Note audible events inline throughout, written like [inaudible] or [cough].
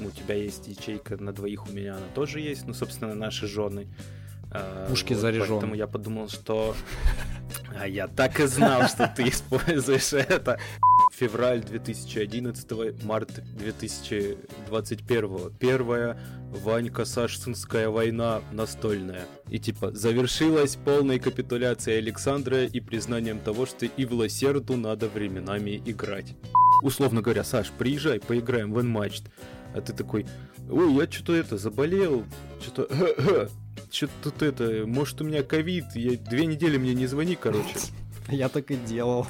У тебя есть ячейка на двоих, у меня она тоже есть. Ну, собственно, наши жены. А, Пушки вот, заряжены. Поэтому я подумал, что... А я так и знал, что ты используешь это. Февраль 2011, март 2021. Первая Ванька-Сашцинская война настольная. И типа завершилась полной капитуляцией Александра и признанием того, что и в Лосерду надо временами играть. Условно говоря, Саш, приезжай, поиграем в Unmatched. А ты такой, ой, я что-то это, заболел, что-то [laughs] что-то тут это, может у меня ковид, я две недели мне не звони, короче. [laughs] Я так и делал.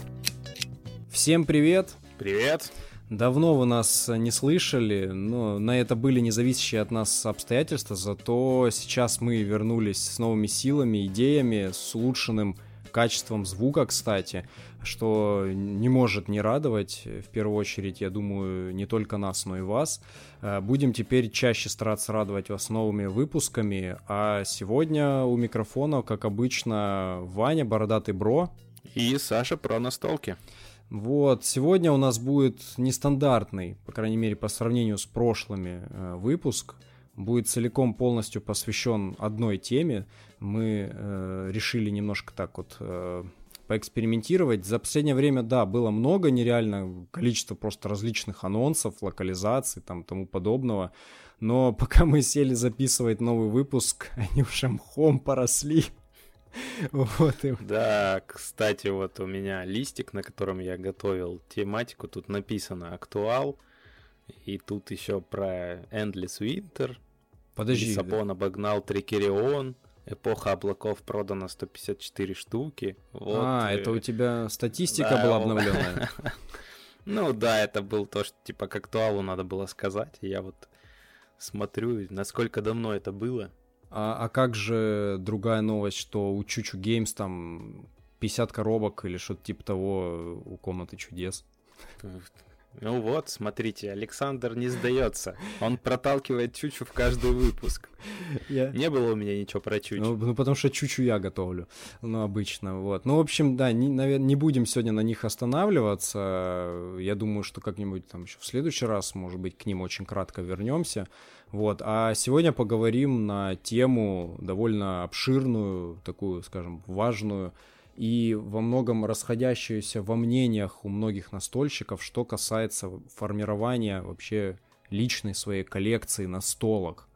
Всем привет. Привет. Давно вы нас не слышали, но на это были независящие от нас обстоятельства, зато сейчас мы вернулись с новыми силами, идеями, с улучшенным качеством звука, кстати что не может не радовать, в первую очередь, я думаю, не только нас, но и вас. Э, будем теперь чаще стараться радовать вас новыми выпусками, а сегодня у микрофона, как обычно, Ваня, Бородатый Бро. И Саша про настолки. Вот, сегодня у нас будет нестандартный, по крайней мере, по сравнению с прошлыми, э, выпуск. Будет целиком полностью посвящен одной теме. Мы э, решили немножко так вот э, поэкспериментировать. За последнее время, да, было много нереально, количество просто различных анонсов, локализаций, там, тому подобного. Но [laughs] пока мы сели записывать новый выпуск, [laughs] они уже мхом поросли. Вот и... Да, кстати, вот у меня листик, на котором я готовил тематику, тут написано «Актуал», и тут еще про Endless Winter. Подожди. Лиссабон обогнал Трикерион. Эпоха облаков продано 154 штуки. Вот. А, это у тебя статистика да, была обновленная? [laughs] Ну да, это был то, что типа к актуалу надо было сказать. Я вот смотрю, насколько давно это было. А, а как же другая новость, что у Чучу Геймс там 50 коробок или что-то типа того у комнаты чудес? Ну вот, смотрите, Александр не сдается. Он проталкивает Чучу в каждый выпуск. Я... Не было у меня ничего про Чучу. Ну, ну, потому что Чучу я готовлю. Ну, обычно, вот. Ну, в общем, да, не, наверное, не будем сегодня на них останавливаться. Я думаю, что как-нибудь там еще в следующий раз, может быть, к ним очень кратко вернемся. Вот. А сегодня поговорим на тему довольно обширную, такую, скажем, важную, и во многом расходящуюся во мнениях у многих настольщиков, что касается формирования вообще личной своей коллекции настолок.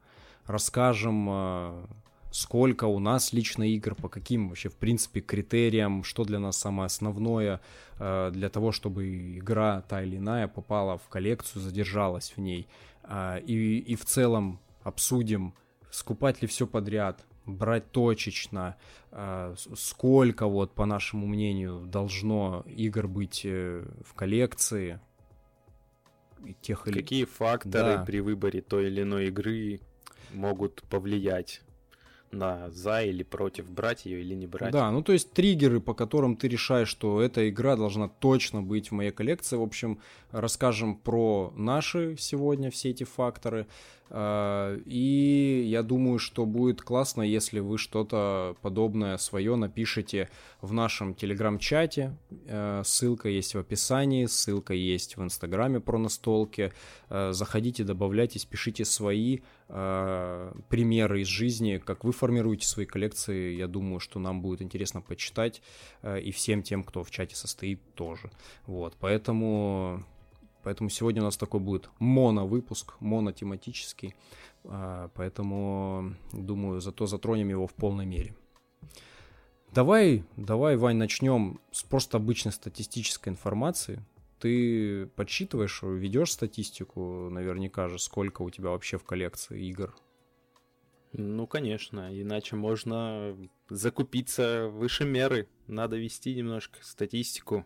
Расскажем, э, сколько у нас лично игр, по каким вообще, в принципе, критериям, что для нас самое основное э, для того, чтобы игра та или иная попала в коллекцию, задержалась в ней. Э, и, и в целом обсудим, скупать ли все подряд, брать точечно, а, сколько вот, по нашему мнению, должно игр быть э, в коллекции. Тех или... Какие факторы да. при выборе той или иной игры могут повлиять на за или против, брать ее или не брать. Да, ну то есть триггеры, по которым ты решаешь, что эта игра должна точно быть в моей коллекции. В общем, расскажем про наши сегодня все эти факторы. А, и я думаю, что будет классно, если вы что-то подобное свое напишите в нашем телеграм-чате. А, ссылка есть в описании, ссылка есть в инстаграме про настолки. А, заходите, добавляйтесь, пишите свои примеры из жизни, как вы формируете свои коллекции. Я думаю, что нам будет интересно почитать. И всем тем, кто в чате состоит, тоже. Вот, поэтому Поэтому сегодня у нас такой будет моно-выпуск, монотематический. А, поэтому, думаю, зато затронем его в полной мере. Давай, давай, Вань, начнем с просто обычной статистической информации. Ты подсчитываешь, ведешь статистику, наверняка же, сколько у тебя вообще в коллекции игр? Ну, конечно, иначе можно закупиться выше меры. Надо вести немножко статистику.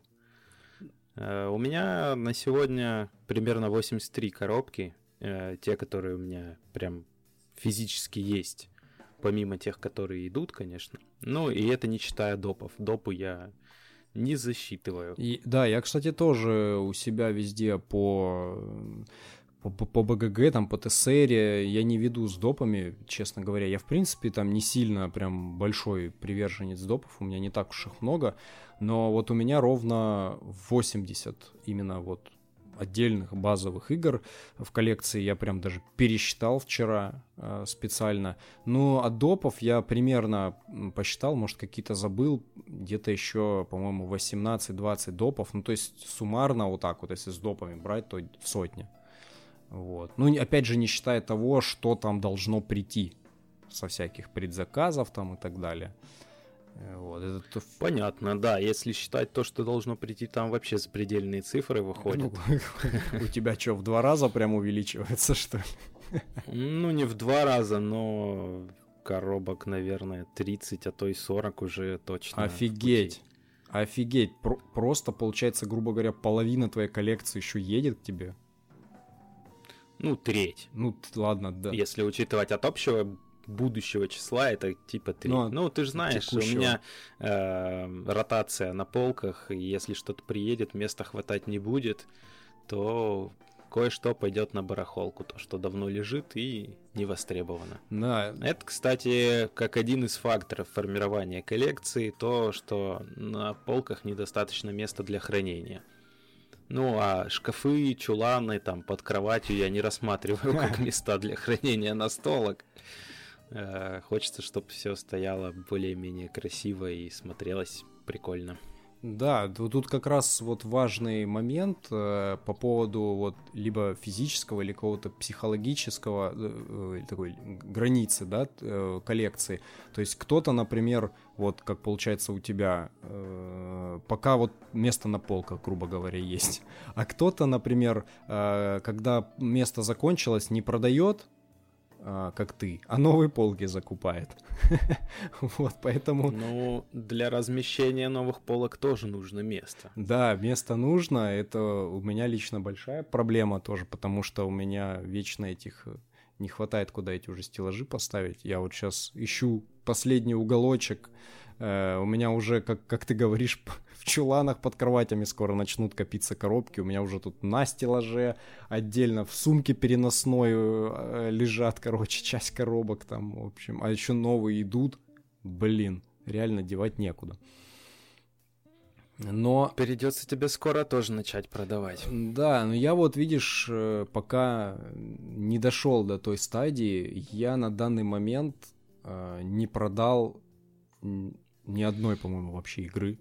Э, у меня на сегодня примерно 83 коробки, э, те, которые у меня прям физически есть, помимо тех, которые идут, конечно. Ну, и это не считая допов. Допы я не засчитываю. И, да, я, кстати, тоже у себя везде по по, по БГГ, там, по ТСР я не веду с допами, честно говоря. Я, в принципе, там не сильно прям большой приверженец допов, у меня не так уж их много, но вот у меня ровно 80 именно вот отдельных базовых игр в коллекции. Я прям даже пересчитал вчера э, специально. Но от допов я примерно посчитал, может, какие-то забыл. Где-то еще, по-моему, 18-20 допов. Ну, то есть суммарно вот так вот, если с допами брать, то в сотне. Вот. Ну, опять же, не считая того, что там должно прийти со всяких предзаказов там и так далее. Вот, это... Понятно, да. Если считать то, что должно прийти, там вообще запредельные цифры выходят. Ну, [laughs] у тебя что, в два раза прям увеличивается, что ли? Ну, не в два раза, но коробок, наверное, 30, а то и 40 уже точно. Офигеть. Офигеть. Про- просто, получается, грубо говоря, половина твоей коллекции еще едет к тебе. Ну, треть. Ну, ладно, да. Если учитывать от общего будущего числа, это типа 3. Ну, ну ты же знаешь, текущего. у меня э, ротация на полках, и если что-то приедет, места хватать не будет, то кое-что пойдет на барахолку, то, что давно лежит и не востребовано. Да. Это, кстати, как один из факторов формирования коллекции, то, что на полках недостаточно места для хранения. Ну, а шкафы, чуланы там под кроватью я не рассматриваю как [laughs] места для хранения настолок. Э, хочется, чтобы все стояло более-менее красиво и смотрелось прикольно. Да, тут как раз вот важный момент э, по поводу вот либо физического или какого-то психологического э, такой границы, да, коллекции. То есть кто-то, например, вот как получается у тебя, пока вот место на полках, грубо говоря, есть, а кто-то, например, когда место закончилось, не продает, как ты, а новые полки закупает. [laughs] вот, поэтому... Ну, для размещения новых полок тоже нужно место. Да, место нужно. Это у меня лично большая проблема тоже, потому что у меня вечно этих э, не хватает, куда эти уже стеллажи поставить. Я вот сейчас ищу последний уголочек. Э, у меня уже, как, как ты говоришь, [laughs] чуланах под кроватями скоро начнут копиться коробки. У меня уже тут на стеллаже отдельно в сумке переносной э, лежат, короче, [laughs] часть коробок там, в общем. А еще новые идут. Блин, реально девать некуда. Но... Придется тебе скоро тоже начать продавать. Да, но я вот, видишь, э, пока не дошел до той стадии, я на данный момент э, не продал ни одной, по-моему, вообще игры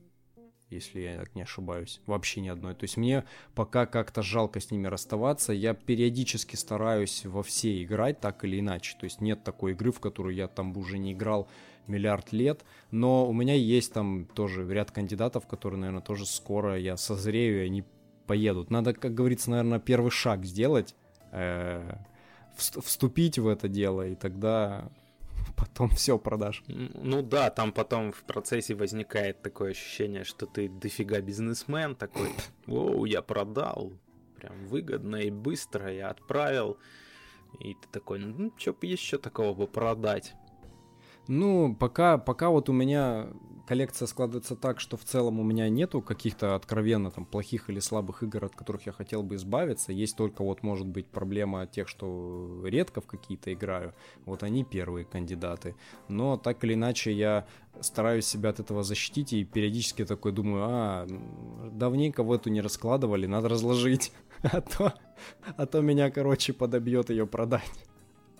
если я не ошибаюсь. Вообще ни одной. То есть мне пока как-то жалко с ними расставаться. Я периодически стараюсь во все играть так или иначе. То есть нет такой игры, в которую я там уже не играл миллиард лет. Но у меня есть там тоже ряд кандидатов, которые, наверное, тоже скоро я созрею, и они поедут. Надо, как говорится, наверное, первый шаг сделать, э, вступить в это дело, и тогда [laughs] потом все продашь. Ну да, там потом в процессе возникает такое ощущение, что ты дофига бизнесмен такой, [laughs] оу, я продал, прям выгодно и быстро я отправил. И ты такой, ну, что бы еще такого бы продать? Ну, пока, пока вот у меня коллекция складывается так, что в целом у меня нету каких-то откровенно там плохих или слабых игр, от которых я хотел бы избавиться. Есть только вот может быть проблема тех, что редко в какие-то играю. Вот они первые кандидаты. Но так или иначе я стараюсь себя от этого защитить и периодически такой думаю, а, давненько в эту не раскладывали, надо разложить. [laughs] А то, а то меня, короче, подобьет ее продать.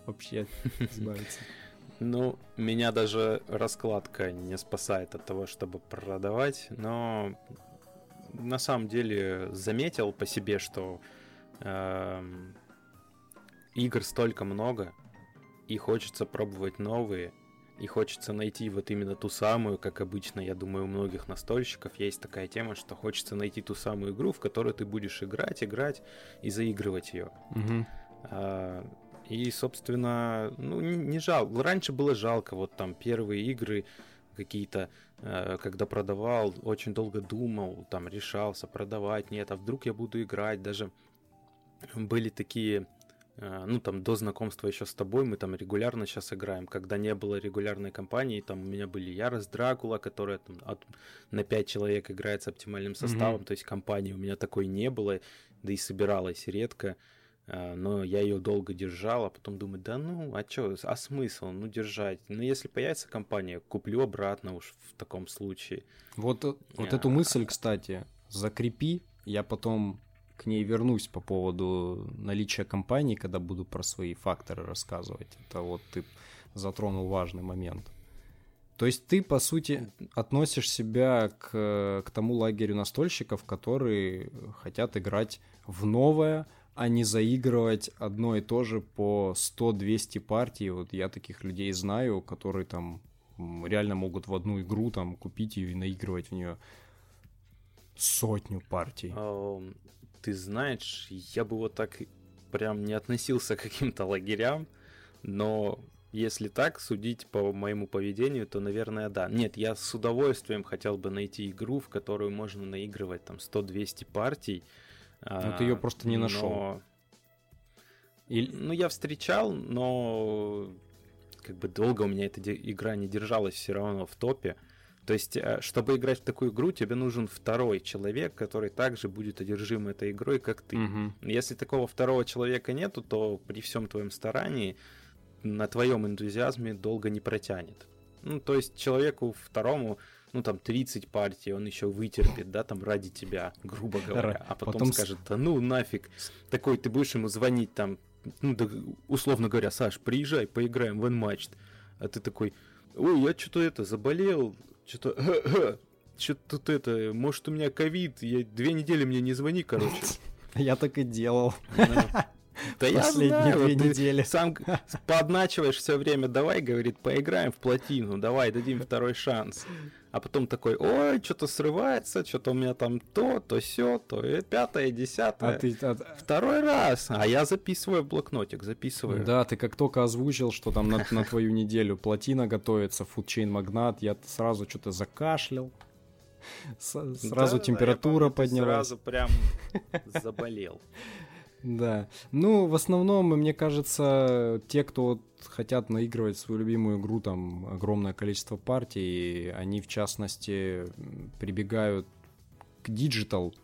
Вообще [laughs] избавиться. Ну, меня даже раскладка не спасает от того, чтобы продавать, но на самом деле заметил по себе, что э, игр столько много, и хочется пробовать новые, и хочется найти вот именно ту самую, как обычно, я думаю, у многих настольщиков есть такая тема, что хочется найти ту самую игру, в которую ты будешь играть, играть и заигрывать ее. Угу. А, и, собственно, ну, не, не жалко. Раньше было жалко, вот там первые игры какие-то, э, когда продавал, очень долго думал, там решался продавать, нет, а вдруг я буду играть, даже были такие, э, ну там до знакомства еще с тобой, мы там регулярно сейчас играем, когда не было регулярной кампании, там у меня были Ярость Дракула, которая там от, на 5 человек играет с оптимальным составом, mm-hmm. то есть компании у меня такой не было, да и собиралась редко, но я ее долго держал, а потом думаю, да ну, а что, а смысл, ну, держать? Ну, если появится компания, куплю обратно уж в таком случае. Вот, вот а... эту мысль, кстати, закрепи, я потом к ней вернусь по поводу наличия компании, когда буду про свои факторы рассказывать. Это вот ты затронул важный момент. То есть ты, по сути, относишь себя к, к тому лагерю настольщиков, которые хотят играть в новое, а не заигрывать одно и то же по 100-200 партий. Вот я таких людей знаю, которые там реально могут в одну игру там купить и наигрывать в нее сотню партий. Ты знаешь, я бы вот так прям не относился к каким-то лагерям, но если так судить по моему поведению, то, наверное, да. Нет, я с удовольствием хотел бы найти игру, в которую можно наигрывать там 100-200 партий. Но а, ты ее просто не нашел. Но... Или... Ну, я встречал, но как бы долго у меня эта игра не держалась все равно в топе. То есть, э, чтобы играть в такую игру, тебе нужен второй человек, который также будет одержим этой игрой, как ты. Угу. Если такого второго человека нету, то при всем твоем старании на твоем энтузиазме долго не протянет. Ну, то есть человеку второму, ну, там, 30 партий он еще вытерпит, да, там, ради тебя, грубо говоря, а потом, потом... скажет, да ну нафиг, такой, ты будешь ему звонить там, ну, да, условно говоря, Саш, приезжай, поиграем в Unmatched, а ты такой, ой, я что-то это, заболел, что-то, [laughs] что-то тут это, может у меня ковид, я две недели мне не звони, короче. [laughs] Я так и делал. Да [laughs] я знаю, две недели. сам [laughs] подначиваешь все время, давай, говорит, поиграем в плотину, давай, дадим второй шанс. А потом такой, ой, что-то срывается, что-то у меня там то, то все, то и пятое, десятое. А ты, а... Второй раз. А я записываю в блокнотик, записываю. Да, ты как только озвучил, что там на, на твою неделю плотина готовится, фудчейн магнат, я сразу что-то закашлял. Сразу да, температура да, поднялась. Сразу прям [laughs] заболел. Да. Ну, в основном, мне кажется, те, кто хотят наигрывать свою любимую игру, там огромное количество партий, они, в частности, прибегают к digital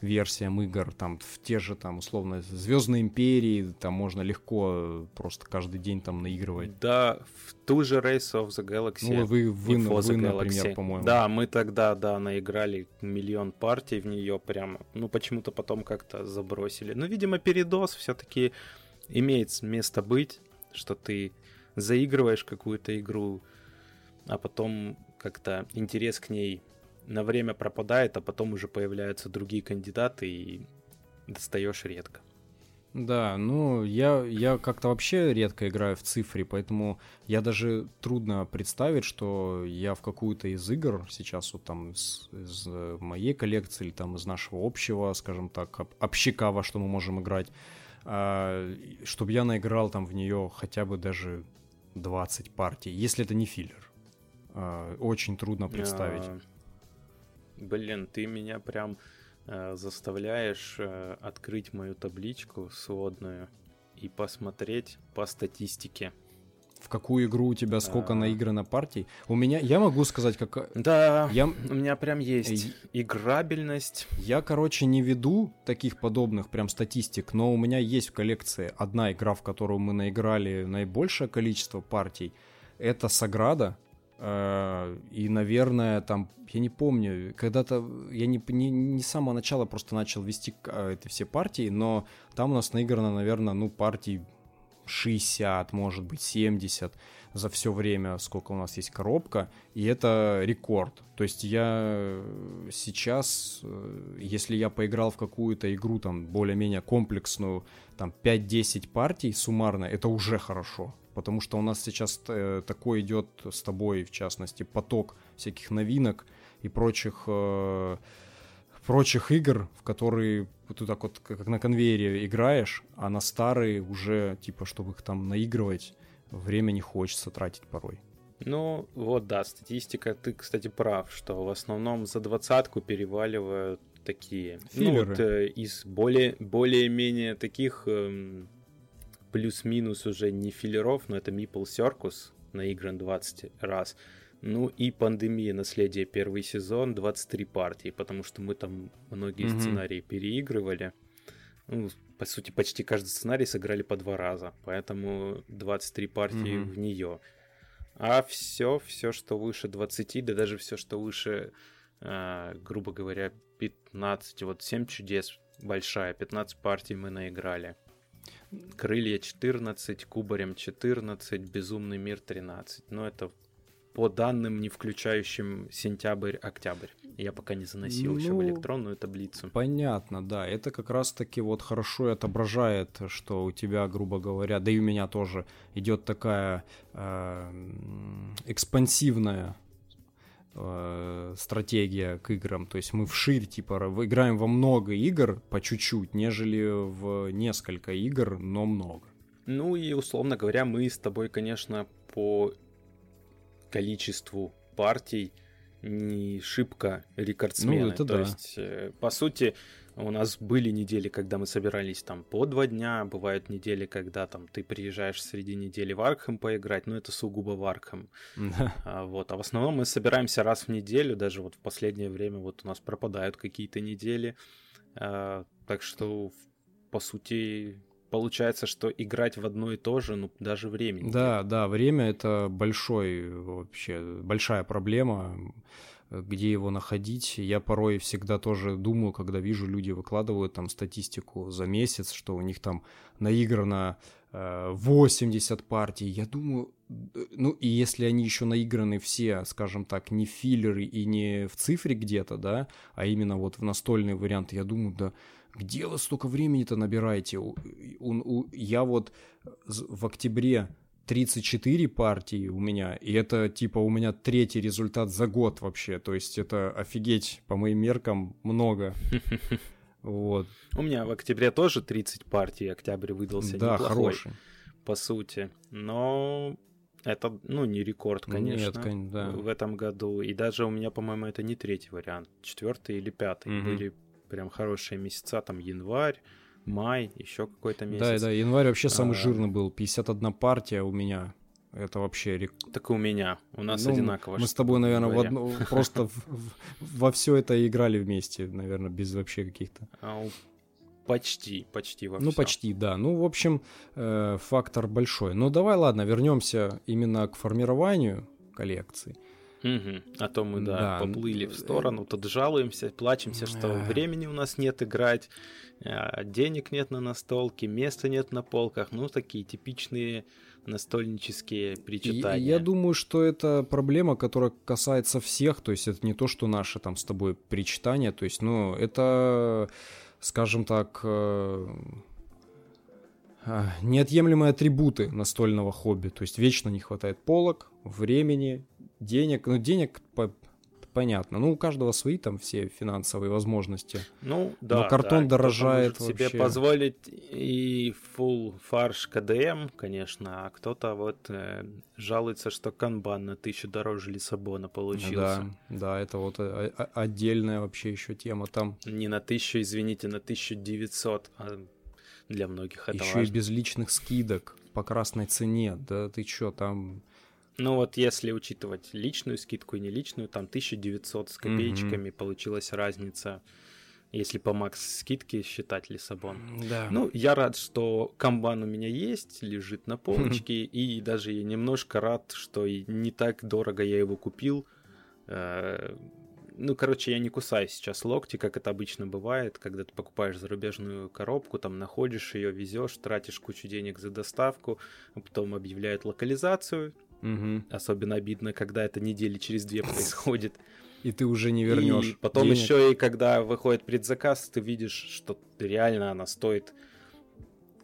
версиям игр, там, в те же, там, условно, Звездные империи, там можно легко просто каждый день там наигрывать. Да, в ту же Race for the Galaxy. Ну, вы, вы, вы, вы например, по-моему. Да, мы тогда, да, наиграли миллион партий в нее прямо. Ну, почему-то потом как-то забросили. Ну, видимо, передоз все-таки имеет место быть, что ты заигрываешь какую-то игру, а потом как-то интерес к ней на время пропадает, а потом уже появляются другие кандидаты и достаешь редко. Да, ну я, я как-то вообще редко играю в цифре, поэтому я даже трудно представить, что я в какую-то из игр сейчас вот там из, из моей коллекции или там из нашего общего, скажем так, общика, во что мы можем играть, а, чтобы я наиграл там в нее хотя бы даже 20 партий, если это не филлер. А, очень трудно представить. А Блин, ты меня прям э, заставляешь э, открыть мою табличку сводную и посмотреть по статистике. В какую игру у тебя сколько а... наиграно партий? У меня, я могу сказать, как... Да, я... у меня прям есть и... играбельность. Я, короче, не веду таких подобных прям статистик, но у меня есть в коллекции одна игра, в которую мы наиграли наибольшее количество партий. Это Саграда. Э, и, наверное, там, я не помню, когда-то, я не, не, не с самого начала просто начал вести э, эти все партии, но там у нас наиграно, наверное, ну, партий 60, может быть, 70 за все время, сколько у нас есть коробка, и это рекорд. То есть я сейчас, э, если я поиграл в какую-то игру, там, более-менее комплексную, там, 5-10 партий суммарно, это уже хорошо потому что у нас сейчас э, такой идет с тобой, в частности, поток всяких новинок и прочих, э, прочих игр, в которые ты так вот как на конвейере играешь, а на старые уже, типа, чтобы их там наигрывать, время не хочется тратить порой. Ну, вот да, статистика, ты, кстати, прав, что в основном за двадцатку переваливают такие. Филлеры. Ну, вот, э, из более, более-менее таких эм, плюс-минус уже не филлеров, но это Meeple Circus, наигран 20 раз. Ну и пандемия, наследие первый сезон, 23 партии, потому что мы там многие mm-hmm. сценарии переигрывали. Ну, по сути, почти каждый сценарий сыграли по два раза, поэтому 23 партии mm-hmm. в нее. А все, все, что выше 20, да даже все, что выше, э, грубо говоря, 15, вот 7 чудес большая, 15 партий мы наиграли. Крылья 14, Кубарем 14, Безумный мир 13. Но это по данным, не включающим сентябрь-октябрь. Я пока не заносил ну, еще в ну, электронную таблицу. Понятно, да. Это как раз-таки вот хорошо отображает, что у тебя, грубо говоря, да и у меня тоже идет такая э, экспансивная э, стратегия к играм. То есть мы вширь, типа, играем во много игр по чуть-чуть, нежели в несколько игр, но много. Ну и, условно говоря, мы с тобой, конечно, по количеству партий не шибко рекордсмены. Ну, это То да. есть, э, по сути, у нас были недели, когда мы собирались там по два дня, бывают недели, когда там ты приезжаешь среди недели в Аркхем поиграть, но это сугубо в Аркхем. А, вот. а в основном мы собираемся раз в неделю, даже вот в последнее время вот у нас пропадают какие-то недели. А, так что, по сути, получается, что играть в одно и то же, ну, даже времени. Да, да, время это большой вообще, большая проблема, где его находить. Я порой всегда тоже думаю, когда вижу, люди выкладывают там статистику за месяц, что у них там наиграно 80 э, партий. Я думаю, ну и если они еще наиграны все, скажем так, не филлеры и не в цифре где-то, да, а именно вот в настольный вариант, я думаю, да где вы столько времени-то набираете? У, у, у, я вот в октябре 34 партии у меня, и это типа у меня третий результат за год вообще. То есть это офигеть, по моим меркам, много. [laughs] Вот. У меня в октябре тоже 30 партий, октябрь выдался да, неплохой, хороший. по сути. Но это, ну, не рекорд, конечно, Нет, да. в этом году. И даже у меня, по-моему, это не третий вариант, четвертый или пятый. Угу. Были прям хорошие месяца, там январь, май, еще какой-то месяц. Да, да, январь вообще самый а... жирный был, 51 партия у меня. Это вообще... Рек... Так и у меня. У нас ну, одинаково. Мы с тобой, наверное, в одно, [laughs] просто во все это играли вместе, наверное, без вообще каких-то... А, почти, почти во Ну, почти, да. Ну, в общем, э, фактор большой. Ну, давай, ладно, вернемся именно к формированию коллекции. Угу. А то мы, да, да, поплыли в сторону, тут жалуемся, плачемся, что времени у нас нет играть, а, денег нет на настолке, места нет на полках. Ну, такие типичные настольнические причитания. Я, я думаю, что это проблема, которая касается всех, то есть это не то, что наши там с тобой причитания, то есть, ну, это, скажем так, э, а, неотъемлемые атрибуты настольного хобби. То есть вечно не хватает полок, времени, денег. Ну, денег по понятно. Ну, у каждого свои там все финансовые возможности. Ну, да. Но картон да, дорожает может вообще. себе позволить и full фарш КДМ, конечно, а кто-то вот э, жалуется, что канбан на тысячу дороже Лиссабона получился. Да, да, это вот э, отдельная вообще еще тема там. Не на тысячу, извините, на 1900, а для многих это Еще важно. и без личных скидок по красной цене, да ты чё, там ну вот если учитывать личную скидку и не личную, там 1900 с копеечками mm-hmm. получилась разница, если по макс скидке считать Лиссабон. Да. Ну, я рад, что комбан у меня есть, лежит на полочке, и даже я немножко рад, что не так дорого я его купил. Э, ну, короче, я не кусаю сейчас локти, как это обычно бывает, когда ты покупаешь зарубежную коробку, там находишь ее, везешь, тратишь кучу денег за доставку, а потом объявляют локализацию, Угу. Особенно обидно, когда это недели через две [laughs] происходит. И ты уже не вернешь. И потом денег. еще и когда выходит предзаказ, ты видишь, что реально она стоит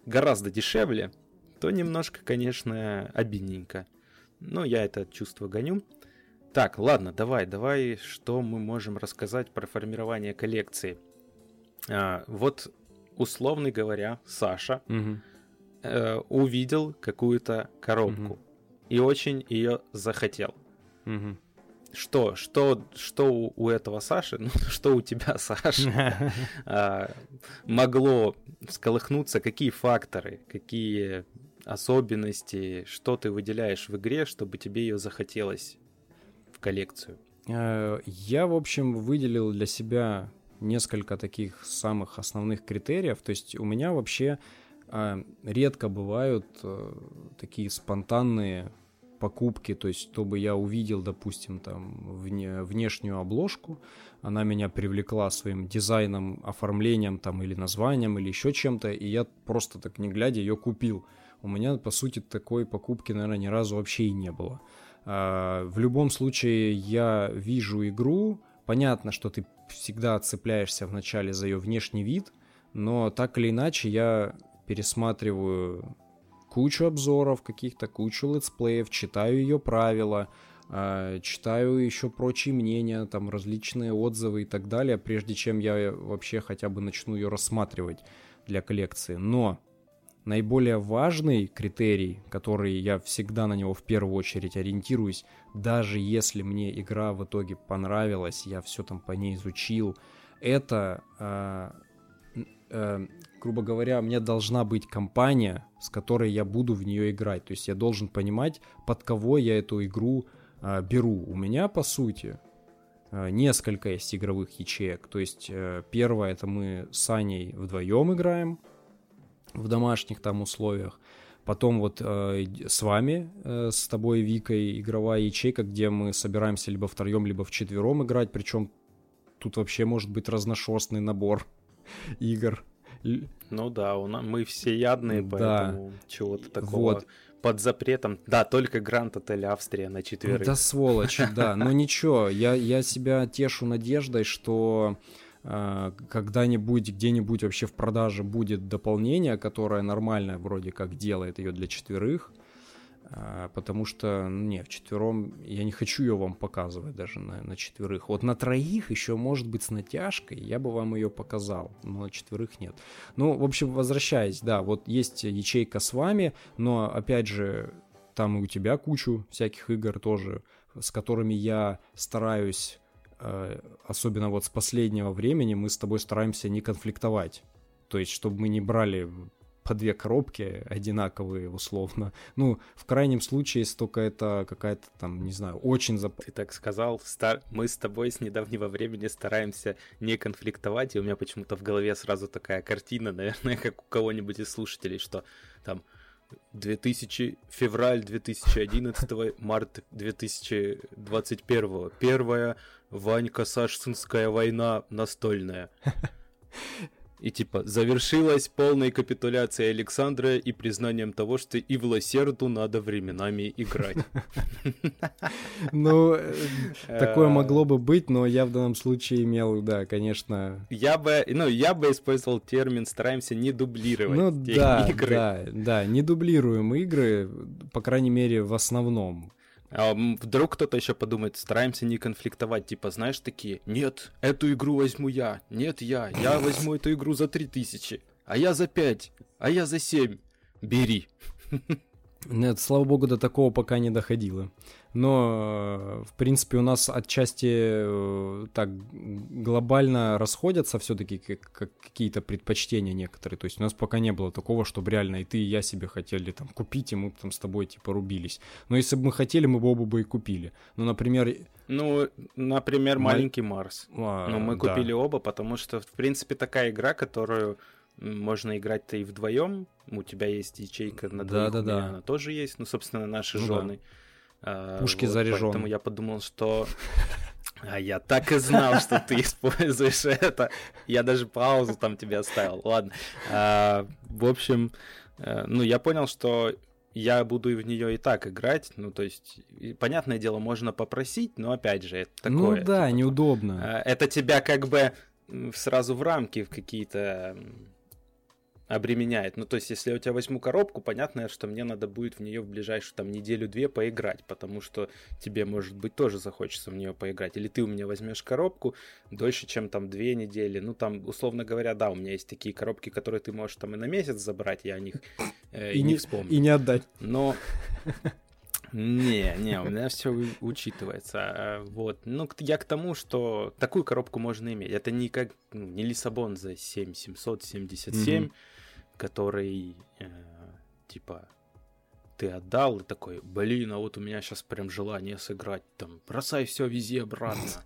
гораздо дешевле, то немножко, конечно, обидненько. Но я это чувство гоню. Так, ладно, давай, давай, что мы можем рассказать про формирование коллекции. А, вот, условно говоря, Саша угу. э, увидел какую-то коробку. Угу и очень ее захотел. Угу. Что, что, что у, у этого Саши, [laughs] ну что у тебя, Саша, [laughs] а, могло всколыхнуться, какие факторы, какие особенности, что ты выделяешь в игре, чтобы тебе ее захотелось в коллекцию? Э, я, в общем, выделил для себя несколько таких самых основных критериев. То есть у меня вообще а, редко бывают э, такие спонтанные покупки, то есть чтобы я увидел, допустим, там вне, внешнюю обложку, она меня привлекла своим дизайном, оформлением там или названием или еще чем-то, и я просто так не глядя ее купил. У меня, по сути, такой покупки, наверное, ни разу вообще и не было. А, в любом случае, я вижу игру, понятно, что ты всегда цепляешься вначале за ее внешний вид, но так или иначе я пересматриваю кучу обзоров каких-то, кучу летсплеев, читаю ее правила, а, читаю еще прочие мнения, там различные отзывы и так далее, прежде чем я вообще хотя бы начну ее рассматривать для коллекции. Но наиболее важный критерий, который я всегда на него в первую очередь ориентируюсь, даже если мне игра в итоге понравилась, я все там по ней изучил, это, э, э, грубо говоря, мне должна быть компания, с которой я буду в нее играть. То есть я должен понимать, под кого я эту игру э, беру. У меня, по сути, несколько есть игровых ячеек. То есть первое это мы с Аней вдвоем играем, в домашних там условиях. Потом вот э, с вами, э, с тобой, Викой, игровая ячейка, где мы собираемся либо втроем, либо в четвером играть. Причем тут вообще может быть разношерстный набор [laughs] игр. Ну да, у нас, мы все ядные, поэтому да. чего-то такого вот. под запретом. Да, только Гранд Отель Австрия на четверых. Да сволочь, [laughs] да. Но ничего, я, я себя тешу надеждой, что а, когда-нибудь где-нибудь вообще в продаже будет дополнение, которое нормально вроде как делает ее для четверых, потому что, ну, не, четвером я не хочу ее вам показывать даже на, на четверых. Вот на троих еще может быть с натяжкой, я бы вам ее показал, но на четверых нет. Ну, в общем, возвращаясь, да, вот есть ячейка с вами, но, опять же, там и у тебя кучу всяких игр тоже, с которыми я стараюсь Э, особенно вот с последнего времени, мы с тобой стараемся не конфликтовать. То есть, чтобы мы не брали по две коробки одинаковые, условно. Ну, в крайнем случае, если только это какая-то там, не знаю, очень... Зап... Ты так сказал, стар... мы с тобой с недавнего времени стараемся не конфликтовать, и у меня почему-то в голове сразу такая картина, наверное, как у кого-нибудь из слушателей, что там 2000, февраль 2011, март 2021. Первая Ванька-Сашинская война настольная. И типа завершилась полной капитуляцией Александра и признанием того, что и в Лосерду надо временами играть. [laughs] Ну, э, такое могло бы быть, но я в данном случае имел, да, конечно... Я бы, ну, я бы использовал термин «стараемся не дублировать ну, да, игры». Да, да, не дублируем игры, по крайней мере, в основном. А вдруг кто-то еще подумает, стараемся не конфликтовать, типа, знаешь, такие, нет, эту игру возьму я, нет, я, я возьму эту игру за 3000, а я за 5, а я за 7, бери. [laughs] Нет, слава богу, до такого пока не доходило но, в принципе, у нас отчасти э, так глобально расходятся все-таки какие-то предпочтения некоторые. То есть у нас пока не было такого, чтобы реально и ты, и я себе хотели там купить, и мы там с тобой типа рубились. Но если бы мы хотели, мы бы оба бы и купили. Ну, например... Ну, например, Маль... «Маленький Марс». А, Но мы да. купили оба, потому что, в принципе, такая игра, которую можно играть-то и вдвоем. У тебя есть ячейка на двоих, да, да, да. она тоже есть. Ну, собственно, наши ну, жены. Да. А, Пушки вот, заряжены. Поэтому я подумал, что... А я так и знал, что ты используешь это. Я даже паузу там тебе оставил. Ладно. А, в общем, э, ну, я понял, что я буду в нее и так играть. Ну, то есть, понятное дело, можно попросить, но опять же, это такое. Ну да, типа, неудобно. Э, это тебя как бы сразу в рамки в какие-то обременяет. Ну, то есть, если я у тебя возьму коробку, понятно, что мне надо будет в нее в ближайшую там неделю-две поиграть, потому что тебе, может быть, тоже захочется в нее поиграть. Или ты у меня возьмешь коробку дольше, чем там две недели. Ну, там, условно говоря, да, у меня есть такие коробки, которые ты можешь там и на месяц забрать, я о них э, и, и не вспомню. И не отдать. Но [laughs] не, не, у меня все учитывается. А, вот. Ну, я к тому, что такую коробку можно иметь. Это не как ну, не Лиссабон за 7777, mm-hmm который э, типа ты отдал и такой, блин, а вот у меня сейчас прям желание сыграть там, бросай все, вези обратно.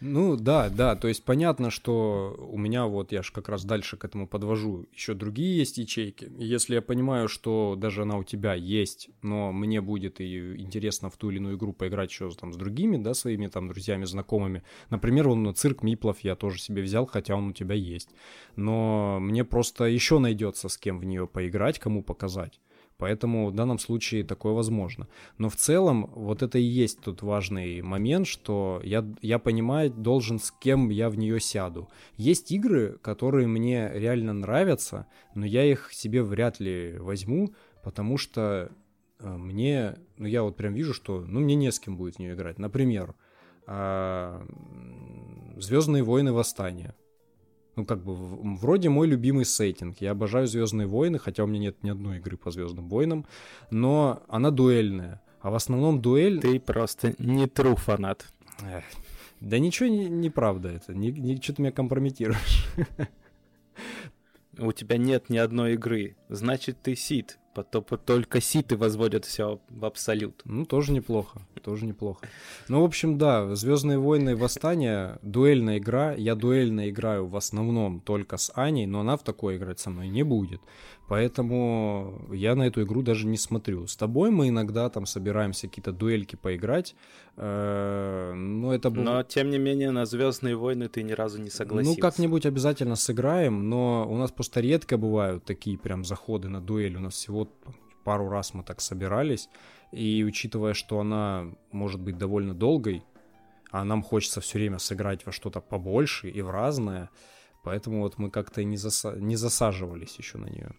Ну да, да, то есть понятно, что у меня вот, я же как раз дальше к этому подвожу, еще другие есть ячейки. Если я понимаю, что даже она у тебя есть, но мне будет и интересно в ту или иную игру поиграть еще там с другими, да, своими там друзьями, знакомыми. Например, он цирк Миплов я тоже себе взял, хотя он у тебя есть. Но мне просто еще найдется с кем в нее поиграть, кому показать. Поэтому в данном случае такое возможно. Но в целом вот это и есть тут важный момент, что я, я понимаю, должен с кем я в нее сяду. Есть игры, которые мне реально нравятся, но я их себе вряд ли возьму, потому что э, мне, ну я вот прям вижу, что, ну мне не с кем будет в нее играть. Например, а, Звездные войны Восстания ну, как бы, вроде мой любимый сеттинг. Я обожаю Звездные войны, хотя у меня нет ни одной игры по Звездным войнам, но она дуэльная. А в основном дуэль... Ты просто не true фанат. Эх, да ничего не, не правда это. Не, не, что ты меня компрометируешь. [laughs] У тебя нет ни одной игры. Значит, ты сит. Потом только ситы возводят все в абсолют. Ну, тоже неплохо. Тоже неплохо. Ну, в общем, да, Звездные войны Восстания, дуэльная игра. Я дуэльно играю в основном только с Аней, но она в такой играть со мной не будет. Поэтому я на эту игру даже не смотрю. С тобой мы иногда там собираемся какие-то дуэльки поиграть. Э, но это было... Но, тем не менее, на Звездные войны ты ни разу не согласился. Ну, как-нибудь обязательно сыграем, но у нас просто редко бывают такие прям заходы на дуэль. У нас всего пару раз мы так собирались. И учитывая, что она может быть довольно долгой, а нам хочется все время сыграть во что-то побольше и в разное, Поэтому вот мы как-то не, заса... не засаживались еще на нее.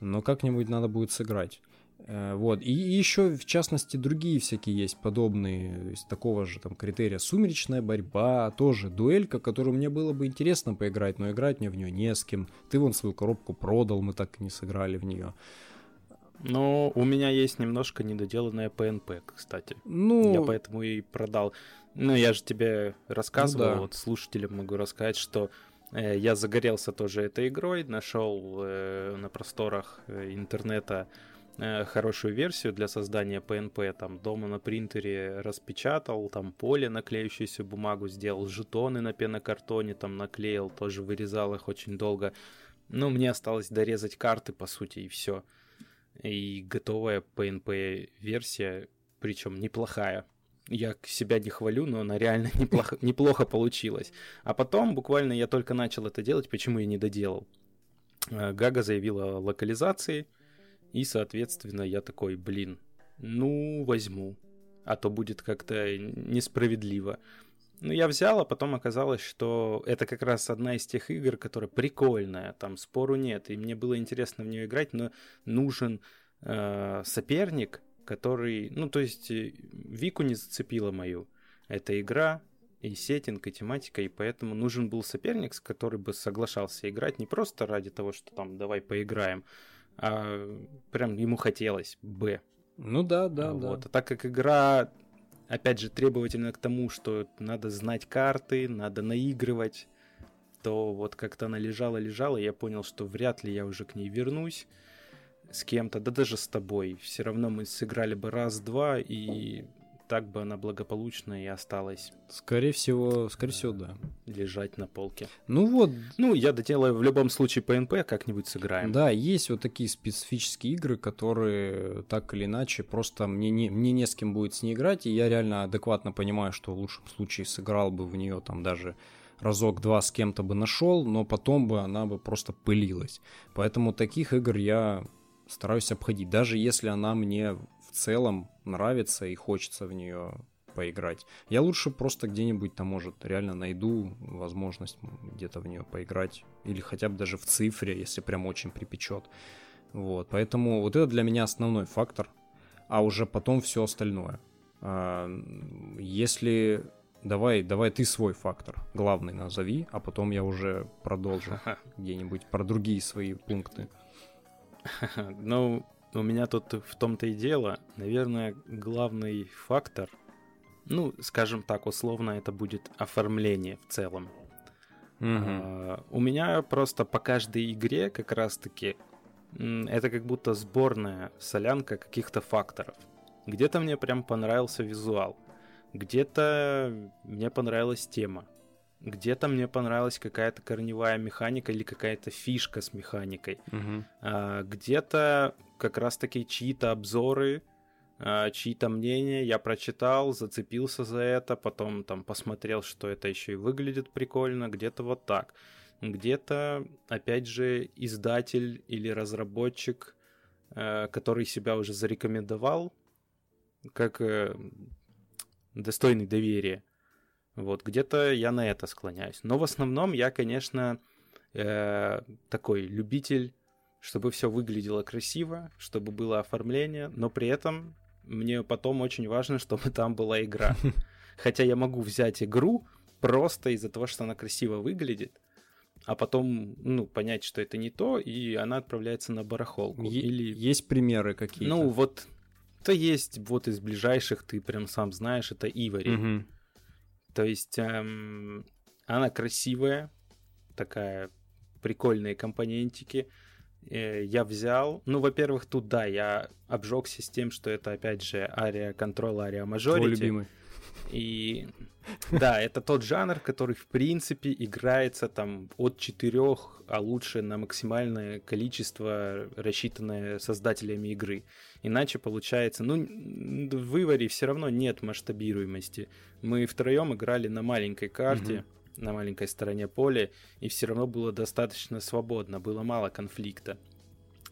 Но как-нибудь надо будет сыграть. Э, вот. И еще, в частности, другие всякие есть подобные, из такого же там критерия. Сумеречная борьба, тоже дуэлька, которую мне было бы интересно поиграть, но играть мне в нее не с кем. Ты вон свою коробку продал, мы так и не сыграли в нее. Ну, у меня есть немножко недоделанная ПНП, кстати. Ну... Я поэтому и продал. Ну, я же тебе рассказывал, ну, да. вот слушателям могу рассказать, что я загорелся тоже этой игрой, нашел э, на просторах э, интернета хорошую версию для создания PNP, там дома на принтере распечатал, там поле, наклеющуюся бумагу сделал, жетоны на пенокартоне там наклеил, тоже вырезал их очень долго. Ну, мне осталось дорезать карты, по сути, и все. И готовая PNP версия, причем неплохая я себя не хвалю, но она реально [laughs] неплохо, неплохо получилась. А потом, буквально я только начал это делать, почему я не доделал. Э, Гага заявила о локализации, и, соответственно, я такой, блин, ну, возьму, а то будет как-то несправедливо. Ну, я взял, а потом оказалось, что это как раз одна из тех игр, которая прикольная, там спору нет, и мне было интересно в нее играть, но нужен э, соперник, который, ну, то есть э, Вику не зацепила мою. Это игра, и сеттинг, и тематика, и поэтому нужен был соперник, с который бы соглашался играть не просто ради того, что там давай поиграем, а прям ему хотелось бы. Ну да, да, вот. да. А так как игра, опять же, требовательна к тому, что надо знать карты, надо наигрывать, то вот как-то она лежала-лежала, я понял, что вряд ли я уже к ней вернусь с кем-то, да даже с тобой. Все равно мы сыграли бы раз-два, и так бы она благополучно и осталась. Скорее всего, скорее всего, да. Лежать на полке. Ну вот. Ну, я доделаю в любом случае ПНП, как-нибудь сыграем. Да, есть вот такие специфические игры, которые так или иначе просто мне не, мне не с кем будет с ней играть, и я реально адекватно понимаю, что в лучшем случае сыграл бы в нее там даже разок-два с кем-то бы нашел, но потом бы она бы просто пылилась. Поэтому таких игр я стараюсь обходить, даже если она мне в целом нравится и хочется в нее поиграть. Я лучше просто где-нибудь там, может, реально найду возможность где-то в нее поиграть. Или хотя бы даже в цифре, если прям очень припечет. Вот, поэтому вот это для меня основной фактор, а уже потом все остальное. А, если давай, давай ты свой фактор главный назови, а потом я уже продолжу где-нибудь про другие свои пункты. [laughs] Ну, у меня тут в том-то и дело. Наверное, главный фактор, ну, скажем так, условно, это будет оформление в целом. Mm-hmm. А, у меня просто по каждой игре как раз-таки это как будто сборная солянка каких-то факторов. Где-то мне прям понравился визуал, где-то мне понравилась тема, где-то мне понравилась какая-то корневая механика или какая-то фишка с механикой. Мгм. А, где-то как раз-таки чьи-то обзоры, а, чьи-то мнения я прочитал, зацепился за это, потом там посмотрел, что это еще и выглядит прикольно, где-то вот так. Где-то, опять же, издатель или разработчик, э, который себя уже зарекомендовал как э, достойный доверия. Вот, где-то я на это склоняюсь. Но в основном я, конечно, э, такой любитель, чтобы все выглядело красиво, чтобы было оформление, но при этом мне потом очень важно, чтобы там была игра. [laughs] Хотя я могу взять игру просто из-за того, что она красиво выглядит, а потом, ну, понять, что это не то, и она отправляется на барахолку. Е- Или, Есть примеры какие-то? ну, вот, то есть вот из ближайших, ты прям сам знаешь, это Ивари. Мгм. То есть эм, она красивая, такая прикольные компонентики. Э, я взял. Ну, во-первых, тут да, я обжегся с тем, что это опять же ария контрол, ария Твой мажорити. любимый. И да, это тот жанр, который в принципе играется там от четырех, а лучше на максимальное количество, рассчитанное создателями игры. Иначе получается, ну, в вываре все равно нет масштабируемости. Мы втроем играли на маленькой карте, на маленькой стороне поля, и все равно было достаточно свободно, было мало конфликта.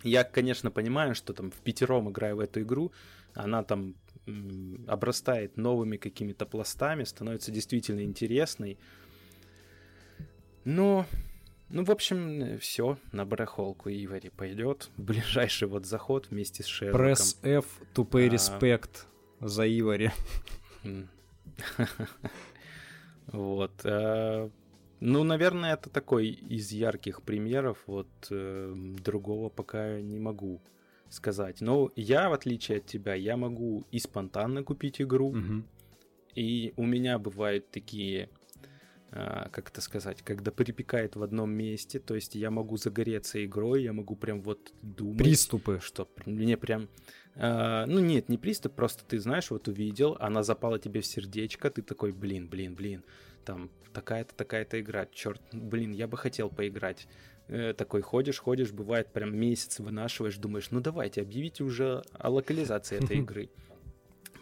Я, конечно, понимаю, что там в пятером играя в эту игру, она там обрастает новыми какими-то пластами, становится действительно интересной. Но, ну, в общем, все, на барахолку Ивари пойдет. [laughs] Ближайший вот заход вместе с Шерлоком. Press F to pay А. respect за Ивари. [laughs] Вот. э, Ну, наверное, это такой из ярких примеров. Вот э, другого пока не могу сказать. Но я, в отличие от тебя, я могу и спонтанно купить игру, Мгм. и у меня бывают такие, а, как это сказать, когда припекает в одном месте, то есть я могу загореться игрой, я могу прям вот думать, Приступы. что мне прям... а, ну нет, не приступ, просто ты знаешь, вот увидел, она запала тебе в сердечко, ты такой, блин, блин, блин, там такая-то, такая-то игра, черт, блин, я бы хотел поиграть. Э, такой ходишь, ходишь, бывает прям месяц вынашиваешь, думаешь, ну давайте, объявите уже о локализации этой игры.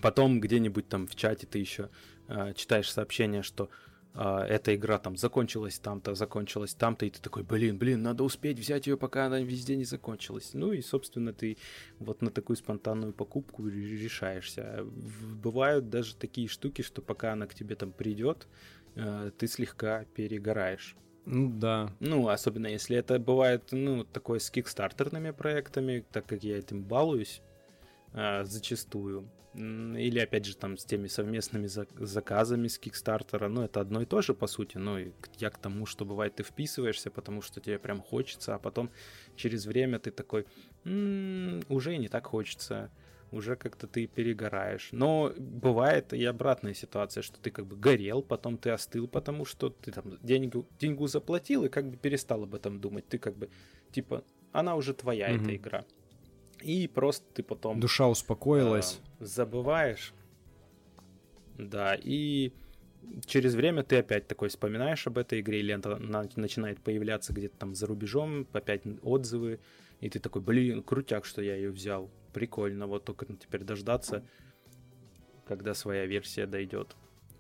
Потом где-нибудь там в чате ты еще а, читаешь сообщение, что а, эта игра там закончилась там-то, закончилась там-то, и ты такой, блин, блин, надо успеть взять ее, пока она везде не закончилась. Ну и, собственно, ты вот на такую спонтанную покупку ре- решаешься. Бывают даже такие штуки, что пока она к тебе там придет, э, ты слегка перегораешь. Ну да. Ну, особенно если это бывает, ну, такое с кикстартерными проектами, так как я этим балуюсь а, зачастую. Или, опять же, там, с теми совместными зак- заказами с Кикстартера. Ну, это одно и то же, по сути. Ну, и я к тому, что бывает, ты вписываешься, потому что тебе прям хочется, а потом через время ты такой, «М, уже не так хочется. Уже как-то ты перегораешь. Но бывает и обратная ситуация, что ты как бы горел, потом ты остыл, потому что ты там деньгу, деньгу заплатил и как бы перестал об этом думать. Ты как бы, типа, она уже твоя, Мгм. эта игра. И просто ты потом Душа успокоилась. а, забываешь. Да, и через время ты опять такой вспоминаешь об этой игре, или она на- начинает появляться где-то там за рубежом, опять отзывы, и ты такой, блин, крутяк, что я ее взял. Прикольно, вот только теперь дождаться, когда своя версия дойдет.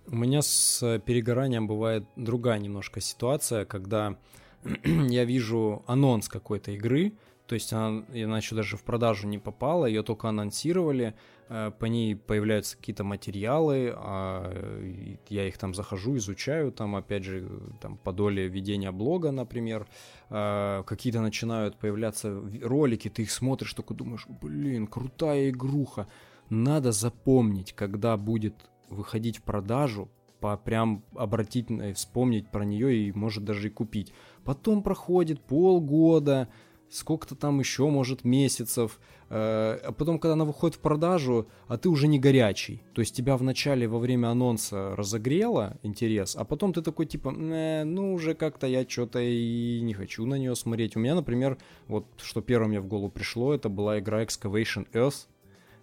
У меня с перегоранием бывает другая немножко ситуация, когда [clears throat] я вижу анонс какой-то игры, то есть она, и она еще даже в продажу не попала, ее только анонсировали, по ней появляются какие-то материалы, а, я их там захожу, изучаю, там опять же там по доле ведения блога, например, э, какие-то начинают появляться ролики, ты их смотришь, такой думаешь, блин, крутая игруха, надо запомнить, когда будет выходить в продажу, по прям обратить, на- вспомнить про нее и может даже и купить. Потом проходит полгода, сколько-то там еще, может, месяцев, э, а потом, когда она выходит в продажу, а ты уже не горячий. То есть тебя вначале во время анонса разогрело интерес, а потом ты такой типа, «Э, ну уже как-то я что-то и не хочу на нее смотреть. У меня, например, вот что первое мне в голову пришло, это была игра Excavation Earth.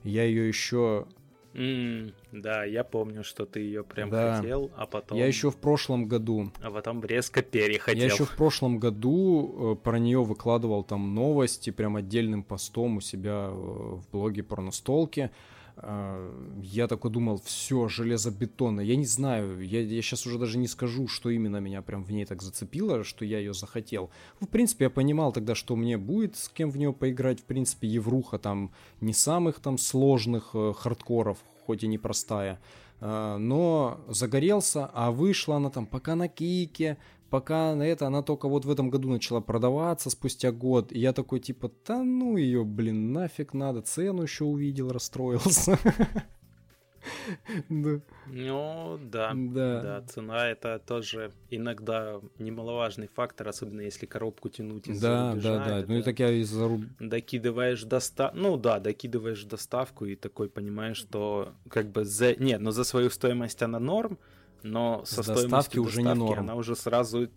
Я ее еще Mm, да, я помню, что ты ее прям да. хотел, а потом... Я еще в прошлом году... А потом резко перехотел. Я еще в прошлом году э, про нее выкладывал там новости прям отдельным постом у себя э, в блоге про настолки. А, я такой думал, все, железобетонно. Я не знаю, я, я сейчас уже даже не скажу, что именно меня прям в ней так зацепило, что я ее захотел. В принципе, я понимал тогда, что мне будет с кем в нее поиграть. В принципе, Евруха там не самых там сложных э, хардкоров, хоть и непростая. Э, но загорелся, а вышла она там пока на кике, пока на это она только вот в этом году начала продаваться спустя год. И я такой типа, да ну ее, блин, нафиг надо, цену еще увидел, расстроился. [laughs] Да. Ну, да. да. Да, цена это тоже иногда немаловажный фактор, особенно если коробку тянуть из Да, да, да. Ну и так я из-за Докидываешь доставку. Ну да, докидываешь доставку и такой понимаешь, что как бы за. Нет, но за свою стоимость она норм, но со стоимостью уже не норм. она уже сразу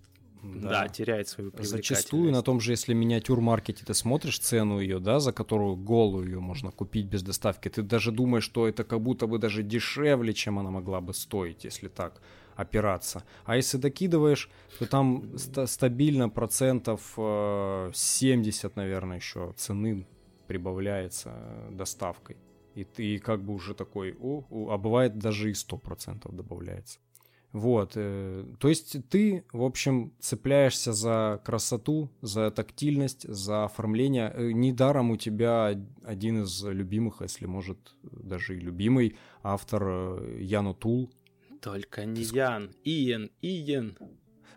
да. да, теряет свою Зачастую на том же, если миниатюр-маркете ты смотришь цену ее, да, за которую голую ее можно купить без доставки, ты даже думаешь, что это как будто бы даже дешевле, чем она могла бы стоить, если так опираться. А если докидываешь, то там ст- стабильно процентов 70, э, наверное, еще цены прибавляется доставкой. И ты как бы уже такой, о, о а бывает даже и 100% добавляется. Вот, э, то есть ты, в общем, цепляешься за красоту, за тактильность, за оформление. Э, недаром у тебя один из любимых, если может даже и любимый автор э, Ян Тул. Только не Ты... Ян, Иен, Иен.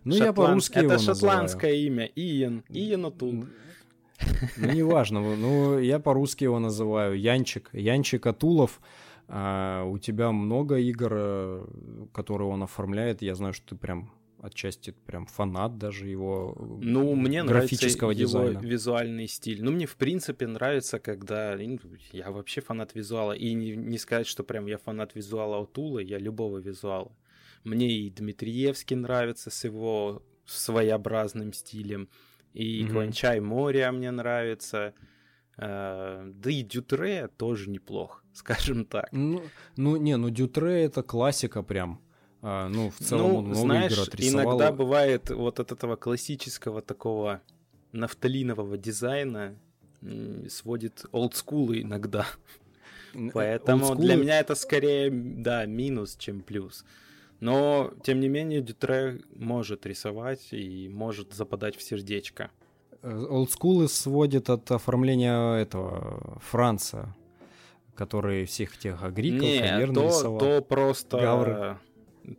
Ну, Шотланд... я по-русски Это его шотландское называю. имя, Иен, Иен Отул. Ну, неважно, ну, я по-русски его называю Янчик, Янчик Атулов. А у тебя много игр, э, которые он оформляет. Я знаю, что ты прям отчасти прям фанат даже его ну, мне графического нравится дизайна. его визуальный стиль. Ну, мне в принципе нравится, когда... Ну, я вообще фанат визуала. И не, не сказать, что прям я фанат визуала от Тула, я любого визуала. Мне и Дмитриевский нравится с его своеобразным стилем. И mm-hmm. Кванчай Моря мне нравится. Э, да и Дютре тоже неплох, [laughs] скажем так. Ну, ну не, ну Дютре это классика прям. А, ну, в целом ну, он знаешь, игры отрисовал. иногда бывает вот от этого классического такого нафталинового дизайна сводит олдскулы иногда. Поэтому олдскулы... для меня это скорее, да, минус, чем плюс. Но, тем не менее, Дютре может рисовать и может западать в сердечко. Олдскулы сводит от оформления этого Франца, который всех тех агриков, Не, то, то просто... Гавры.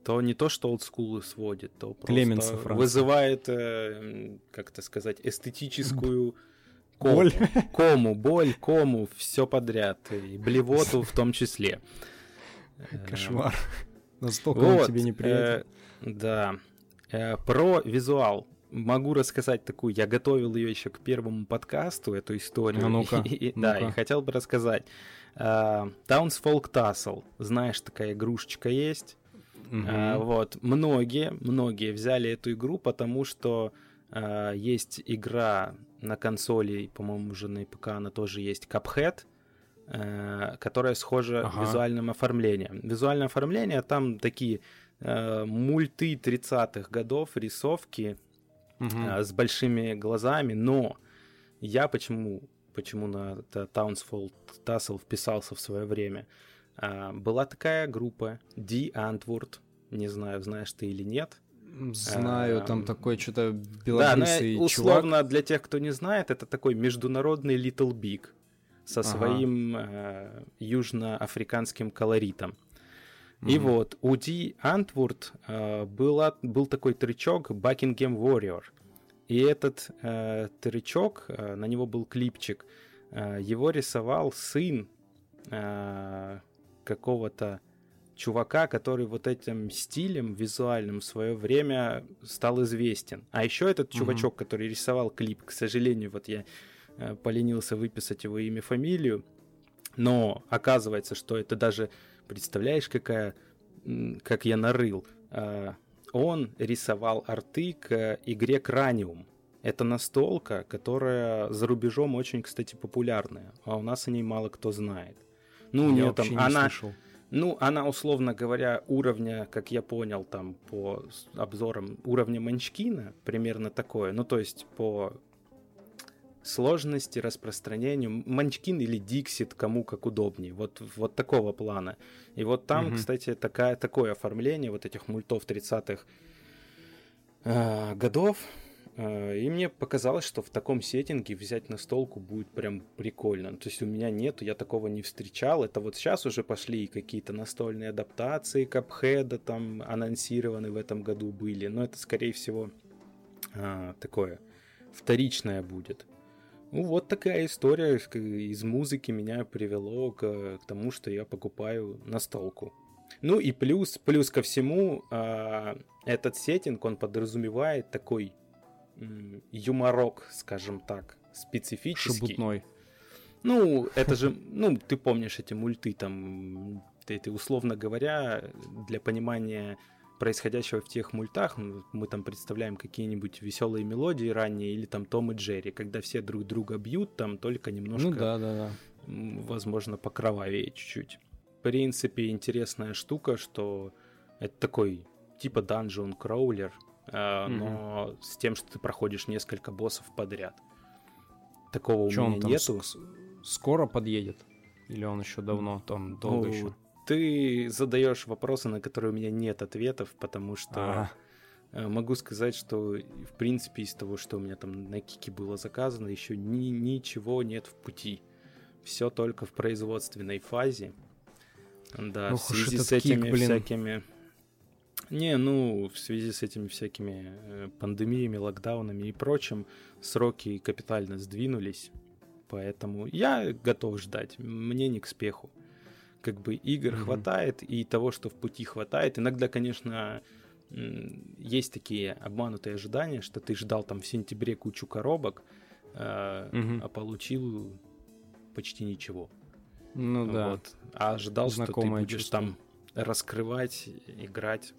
То не то, что олдскулы сводит, то просто вызывает, э, как это сказать, эстетическую [laughs] кому, боль. кому, боль, кому, все подряд, и блевоту в том числе. Кошмар. Настолько вот, он тебе неприятен. Э, да. Э, про визуал могу рассказать такую, я готовил ее еще к первому подкасту, эту историю. А ну-ка, [laughs] и, ну Да, и хотел бы рассказать. Uh, Townsfolk Tassel, знаешь, такая игрушечка есть. Uh-huh. Uh, вот, многие, многие взяли эту игру, потому что uh, есть игра на консоли, по-моему, уже на ПК она тоже есть, Cuphead, uh, которая схожа ага. визуальным оформлением. Визуальное оформление, там такие uh, мульты 30-х годов, рисовки, угу. с большими глазами, но я почему, почему на Townsfold Tassel вписался в свое время, а, была такая группа D Antwoord, не знаю, знаешь ты или нет. Знаю, а, там такой что-то белобрысый да, но, условно, чувак. для тех, кто не знает, это такой международный Little Big со ага. своим э, южноафриканским колоритом. Mm-hmm. И вот у Ди Антвурд э, была, был такой трючок Buckingham Warrior. И этот э, трючок, э, на него был клипчик, э, его рисовал сын э, какого-то чувака, который вот этим стилем визуальным в свое время стал известен. А еще этот mm-hmm. чувачок, который рисовал клип, к сожалению, вот я э, поленился выписать его имя, фамилию, но оказывается, что это даже Представляешь, какая, как я нарыл. А, он рисовал арты к игре Краниум. Это настолка, которая за рубежом очень, кстати, популярная, а у нас о ней мало кто знает. Ну, у нее там она, слышал. Ну, она, условно говоря, уровня, как я понял, там, по обзорам, уровня Манчкина, примерно такое. Ну, то есть по сложности, распространению. Манчкин или Диксит, кому как удобнее. Вот, вот такого плана. И вот там, mm-hmm. кстати, такая, такое оформление вот этих мультов 30-х э, годов. Э, и мне показалось, что в таком сеттинге взять настолку будет прям прикольно. То есть у меня нету, я такого не встречал. Это вот сейчас уже пошли какие-то настольные адаптации Капхеда там анонсированы в этом году были. Но это, скорее всего, э, такое вторичное будет. Ну, вот такая история из музыки меня привело к, тому, что я покупаю настолку. Ну и плюс, плюс ко всему, э, этот сеттинг, он подразумевает такой юморок, скажем так, специфический. Шебутной. Ну, это же, [laughs] ну, ты помнишь эти мульты там, ты условно говоря, для понимания происходящего в тех мультах, мы там представляем какие-нибудь веселые мелодии ранние, или там Том и Джерри, когда все друг друга бьют, там только немножко, ну, да, да, да. возможно, покровавее чуть-чуть. В принципе, интересная штука, что это такой типа Dungeon Crawler, mm-hmm. но с тем, что ты проходишь несколько боссов подряд. Такого Чё у меня нету. С- скоро подъедет? Или он еще давно, там долго ну, еще? Ты задаешь вопросы, на которые у меня нет ответов, потому что а могу сказать, что в принципе из того, что у меня там на Кике было заказано, еще ни, ничего нет в пути. Все только в производственной фазе. Да, Ох в связи с этими кик, блин. всякими... Не, ну, в связи с этими всякими э, пандемиями, локдаунами и прочим, сроки капитально сдвинулись. Поэтому я готов ждать. Мне не к спеху как бы игр mm-hmm. хватает и того, что в пути хватает. Иногда, конечно, есть такие обманутые ожидания, что ты ждал там в сентябре кучу коробок, э, mm-hmm. а получил почти ничего. Ну да. Вот. А ожидал, Знакомое что ты будешь чувство. там раскрывать, играть.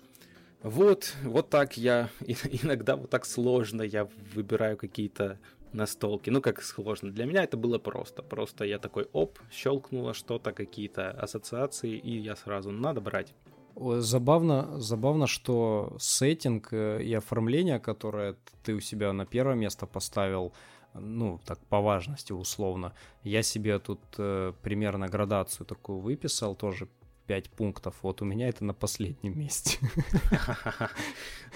Вот, вот так я [laughs] иногда вот так сложно я выбираю какие-то настолки. Ну, как сложно. Для меня это было просто. Просто я такой, оп, щелкнуло что-то, какие-то ассоциации, и я сразу, надо брать. Забавно, забавно, что сеттинг э, и оформление, которое ты у себя на первое место поставил, ну, так по важности условно, я себе тут э, примерно градацию такую выписал, тоже 5 пунктов. Вот у меня это на последнем месте. [laughs]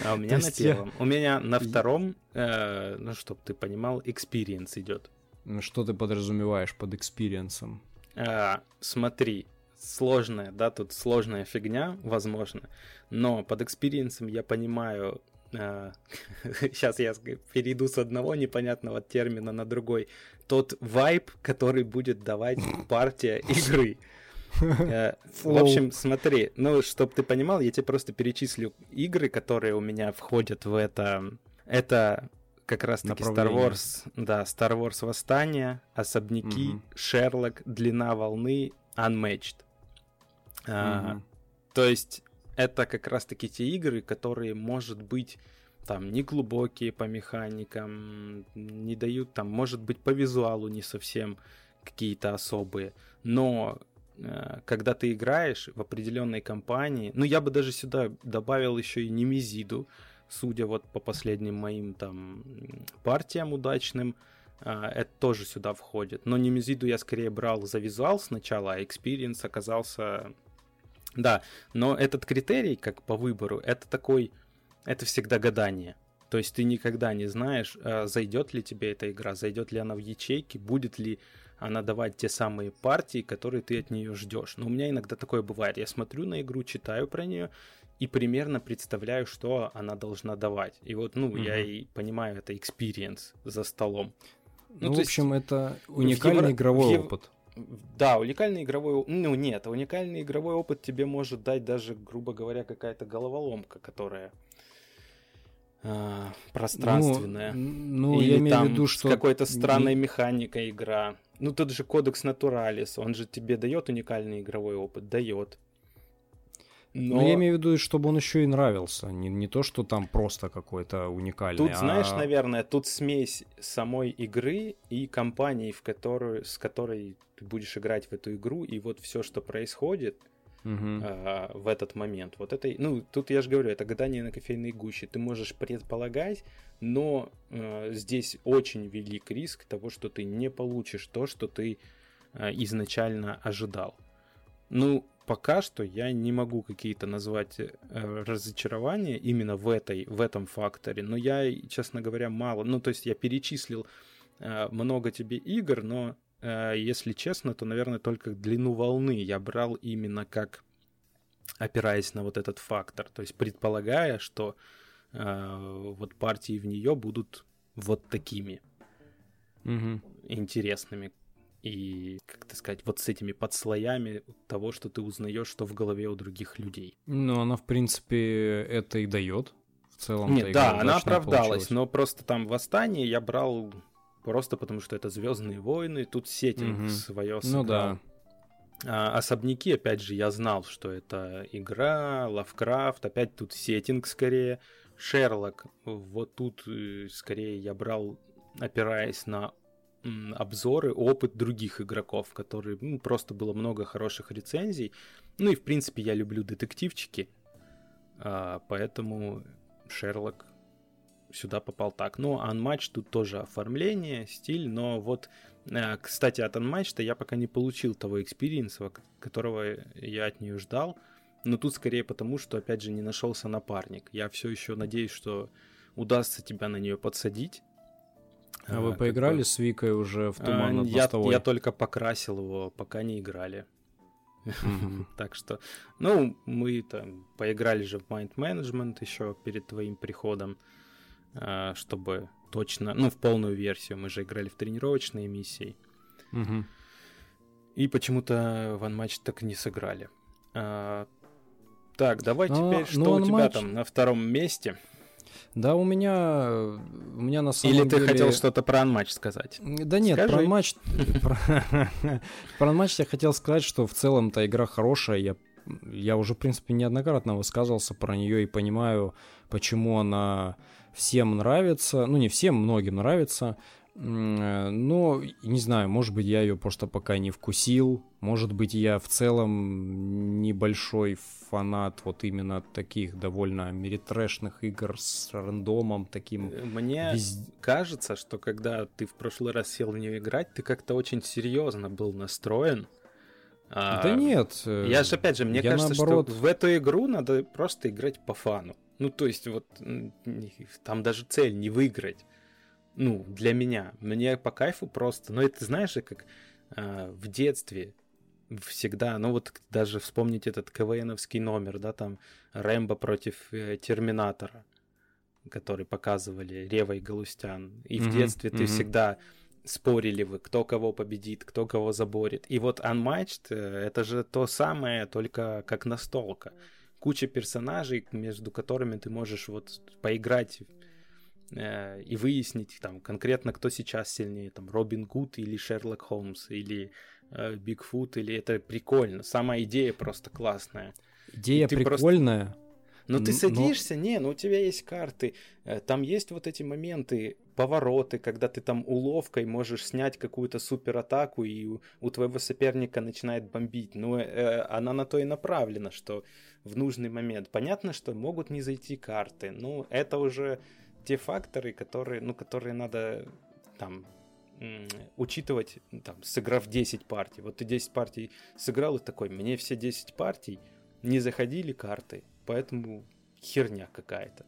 А у меня на первом. У меня на втором, э, ну, чтобы ты понимал, experience идет. Ну, что ты подразумеваешь под experience ом? Смотри, сложная, да, тут сложная фигня, возможно, но под experience ом я понимаю [laughs] сейчас я перейду с одного непонятного термина на другой. Тот вайб, который будет давать партия игры. [laughs] Э, в общем, смотри, ну, чтобы ты понимал, я тебе просто перечислю игры, которые у меня входят в это. Это как раз-таки Star Wars, да, Star Wars Восстание, Особняки, Шерлок, Длина волны, Unmatched. А, то есть это как раз-таки те игры, которые, может быть, там не глубокие по механикам, не дают там, может быть, по визуалу не совсем какие-то особые, но когда ты играешь в определенной компании, ну я бы даже сюда добавил еще и Немезиду, судя вот по последним моим там партиям удачным, э, это тоже сюда входит. Но Немезиду я скорее брал за визуал сначала, а Experience оказался... Да, но этот критерий, как по выбору, это такой... Это всегда гадание. То есть ты никогда не знаешь, э, зайдет ли тебе эта игра, зайдет ли она в ячейки, будет ли она давать те самые партии, которые ты от нее ждешь. Но у меня иногда такое бывает. Я смотрю на игру, читаю про нее и примерно представляю, что она должна давать. И вот, ну, mm-hmm. я и понимаю, это experience за столом. Ну, ну в общем, есть, это уникальный евро... игровой ев... опыт. Да, уникальный игровой Ну, нет, уникальный игровой опыт тебе может дать даже, грубо говоря, какая-то головоломка, которая а, пространственная. Ну, ну Или я имею в виду, что... с какой-то странной не... механикой игра. Ну, тот же кодекс Натуралис, он же тебе дает уникальный игровой опыт? Дает. Но... Но я имею в виду, чтобы он еще и нравился. Не, не то, что там просто какой-то уникальный. Тут, а... знаешь, наверное, тут смесь самой игры и компании, в которую, с которой ты будешь играть в эту игру, и вот все, что происходит, а, в этот момент. Вот это, ну, тут я же говорю, это гадание на кофейной гуще. Ты можешь предполагать, но а, здесь очень велик риск того, что ты не получишь то, что ты а, изначально ожидал. Ну, пока что я не могу какие-то назвать э, разочарования именно в, этой, в этом факторе, но я, честно говоря, мало. Ну, то есть я перечислил э, много тебе игр, но если честно, то, наверное, только длину волны я брал именно как опираясь на вот этот фактор, то есть предполагая, что э, вот партии в нее будут вот такими угу. интересными и, как то сказать, вот с этими подслоями того, что ты узнаешь, что в голове у других людей. Ну, она, в принципе, это и дает. В целом. Нет, да, она оправдалась, получилась. но просто там восстание я брал просто потому что это Звездные войны, тут сеттинг угу. свое сыграл. Ну да. А, особняки, опять же, я знал, что это игра, Лавкрафт, опять тут сеттинг скорее. Шерлок, вот тут э, скорее я брал, опираясь на обзоры, опыт других игроков, которые ну, просто было много хороших рецензий. Ну и в принципе я люблю детективчики, а, поэтому Шерлок сюда попал так. Ну, Unmatched тут тоже оформление, стиль, но вот, э, кстати, от Unmatched-то я пока не получил того experience а, которого я от нее ждал. Но тут скорее потому, что, опять же, не нашелся напарник. Я все еще надеюсь, что удастся тебя на нее подсадить. А, а вы поиграли бы... с Викой уже в туман над я, я только покрасил его, пока не играли. [laughs] Так что, ну, мы там поиграли же в Mind Management еще перед твоим приходом. А, чтобы точно, ну, в полную версию. Мы же играли в тренировочные миссии. Угу. И почему-то в Unmatch так не сыграли. А, так, давай но, теперь, что у тебя там на втором месте? Да, у меня, у меня на самом Или деле... ты хотел что-то про Unmatch сказать? Да нет, Скажи. [laughs] про Unmatch... Про Unmatch я хотел сказать, что в целом-то игра хорошая. Я, я уже, в принципе, неоднократно высказывался про нее и понимаю, почему она всем нравится, ну не всем, многим нравится, но, не знаю, может быть, я ее просто пока не вкусил, может быть, я в целом небольшой фанат вот именно таких довольно меритрэшных игр с рандомом таким. Мне вез... кажется, что когда ты в прошлый раз сел в нее играть, ты как-то очень серьезно был настроен. Да а, нет. Я же опять же, мне кажется, наоборот... что в эту игру надо просто играть по фану. Ну, то есть, вот там даже цель не выиграть. Ну, для меня. Мне по кайфу просто. Но это, знаешь, как э, в детстве всегда, ну вот даже вспомнить этот КВНовский номер, да, там Рэмбо против э, Терминатора, который показывали Рева и Галустян. И mm-hmm, в детстве mm-hmm. ты всегда спорили вы, кто кого победит, кто кого заборет. И вот Unmatched э, это же то самое, только как настолка. Куча персонажей, между которыми ты можешь вот поиграть э, и выяснить там конкретно, кто сейчас сильнее, там Робин Гуд или Шерлок Холмс, или э, Бигфут, или это прикольно. Сама идея просто классная. Идея прикольная. Просто... Но ты садишься, но... не, ну у тебя есть карты, э, там есть вот эти моменты, повороты, когда ты там уловкой можешь снять какую-то суператаку, и у, у твоего соперника начинает бомбить. Ну, э, она на то и направлена, что в нужный момент. Понятно, что могут не зайти карты, но это уже те факторы, которые, ну, которые надо там учитывать, там, сыграв 10 партий. Вот ты 10 партий сыграл и такой, мне все 10 партий не заходили карты, поэтому херня какая-то.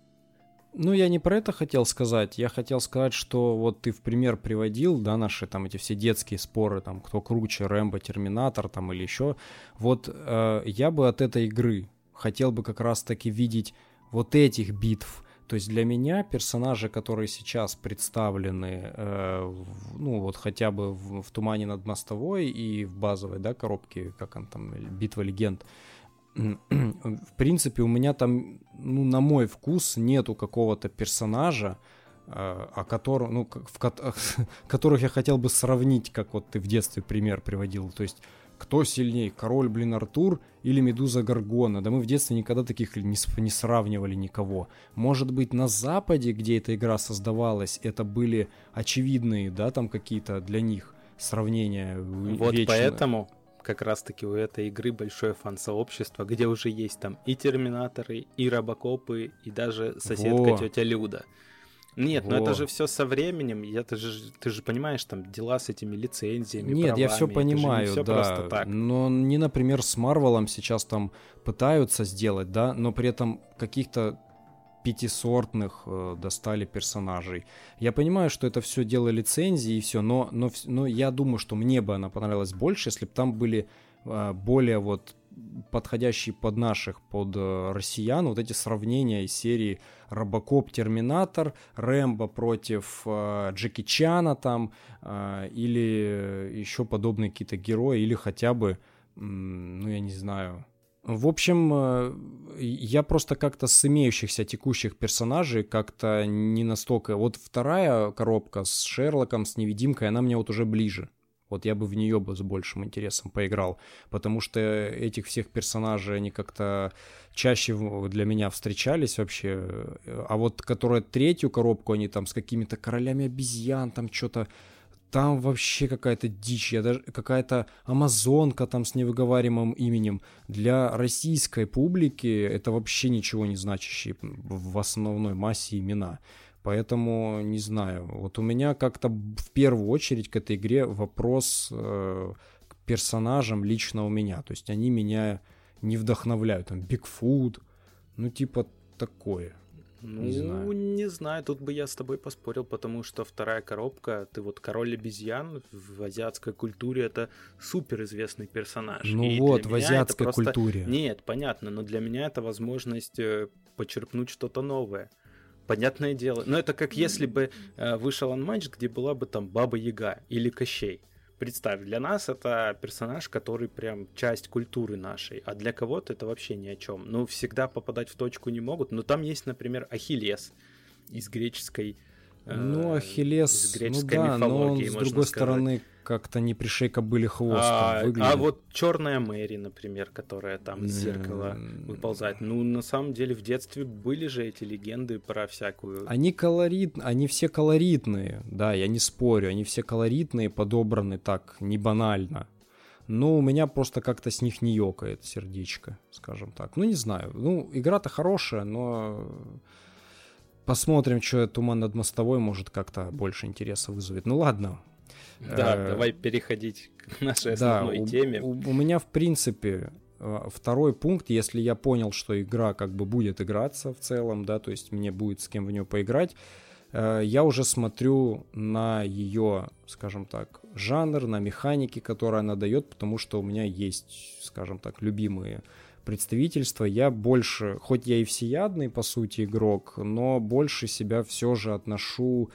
Ну, я не про это хотел сказать. Я хотел сказать, что вот ты в пример приводил, да, наши там эти все детские споры, там, кто круче, Рэмбо, Терминатор, там, или еще. Вот э, я бы от этой игры хотел бы как раз-таки видеть вот этих битв. То есть для меня персонажи, которые сейчас представлены, э, ну вот хотя бы в, в «Тумане над мостовой» и в базовой, да, коробке, как он там, «Битва легенд», в принципе, у меня там, ну, на мой вкус, нету какого-то персонажа, э, о котором, ну, в, [laughs] которых я хотел бы сравнить, как вот ты в детстве пример приводил. То есть кто сильнее, король, блин, Артур или Медуза Гаргона? Да мы в детстве никогда таких не, не сравнивали никого. Может быть, на Западе, где эта игра создавалась, это были очевидные, да, там какие-то для них сравнения. Вот вечно. поэтому как раз-таки у этой игры большое фан-сообщество, где уже есть там и Терминаторы, и Робокопы, и даже соседка Во. тетя Люда. Нет, но Во. это же все со временем. Я, ты, же, ты же понимаешь, там дела с этими лицензиями. Нет, я правами, все же не понимаю, всё да. просто так. Но не, например, с Марвелом сейчас там пытаются сделать, да, но при этом каких-то пятисортных э, достали персонажей. Я понимаю, что это все дело лицензии и все, но, но, но я думаю, что мне бы она понравилась больше, если бы там были э, более вот подходящие под наших, под э, россиян, вот эти сравнения из серии Робокоп, Терминатор, Рэмбо против э, Джеки Чана там, э, или еще подобные какие-то герои, или хотя бы, ну я не знаю. В общем, э, я просто как-то с имеющихся текущих персонажей как-то не настолько... Вот вторая коробка с Шерлоком, с Невидимкой, она мне вот уже ближе. Вот я бы в нее бы с большим интересом поиграл, потому что этих всех персонажей, они как-то чаще для меня встречались вообще. А вот которая третью коробку, они там с какими-то королями обезьян, там что-то... Там вообще какая-то дичь, я даже какая-то амазонка там с невыговариваемым именем. Для российской публики это вообще ничего не значащие в основной массе имена. Поэтому не знаю. Вот у меня как-то в первую очередь к этой игре вопрос э, к персонажам лично у меня. То есть они меня не вдохновляют. Там Бигфут, ну типа такое. Ну, Не знаю. не знаю, тут бы я с тобой поспорил, потому что вторая коробка, ты вот король обезьян в азиатской культуре это супер известный персонаж. Ну И вот, в азиатской просто- культуре. Нет, понятно, но для меня это возможность э, почерпнуть что-то новое. Понятное дело. Но это как если бы э, вышел матч, где была бы там Баба Яга или Кощей. Представь, для нас это персонаж, который прям часть культуры нашей, а для кого-то это вообще ни о чем. Ну, всегда попадать в точку не могут, но там есть, например, Ахиллес из греческой... э, Ну, Ахиллес, из ну греческой да, но он, с другой сказать. стороны, как-то не пришей кобыли хвост а, выглядит. а вот черная Мэри, например, которая там из зеркала выползает. Ну, на самом деле, в детстве были же эти легенды про всякую... Они колорит, они все колоритные, да, я не спорю, они все колоритные, подобраны так, не банально. Но у меня просто как-то с них не ёкает сердечко, скажем так. Ну, не знаю. Ну, игра-то хорошая, но посмотрим, что Туман над мостовой может как-то больше интереса вызовет. Ну, ладно. Да, Э, давай переходить к нашей Да, основной у, теме. у- у меня, в принципе, э, второй пункт, если я понял, что игра как бы будет играться в целом, да, то есть мне будет с кем в нее поиграть, э, я уже смотрю на ее, скажем так, жанр, на механики, которые она дает, потому что у меня есть, скажем так, любимые представительства. Я больше, хоть я и всеядный, по сути, игрок, но больше себя все же отношу к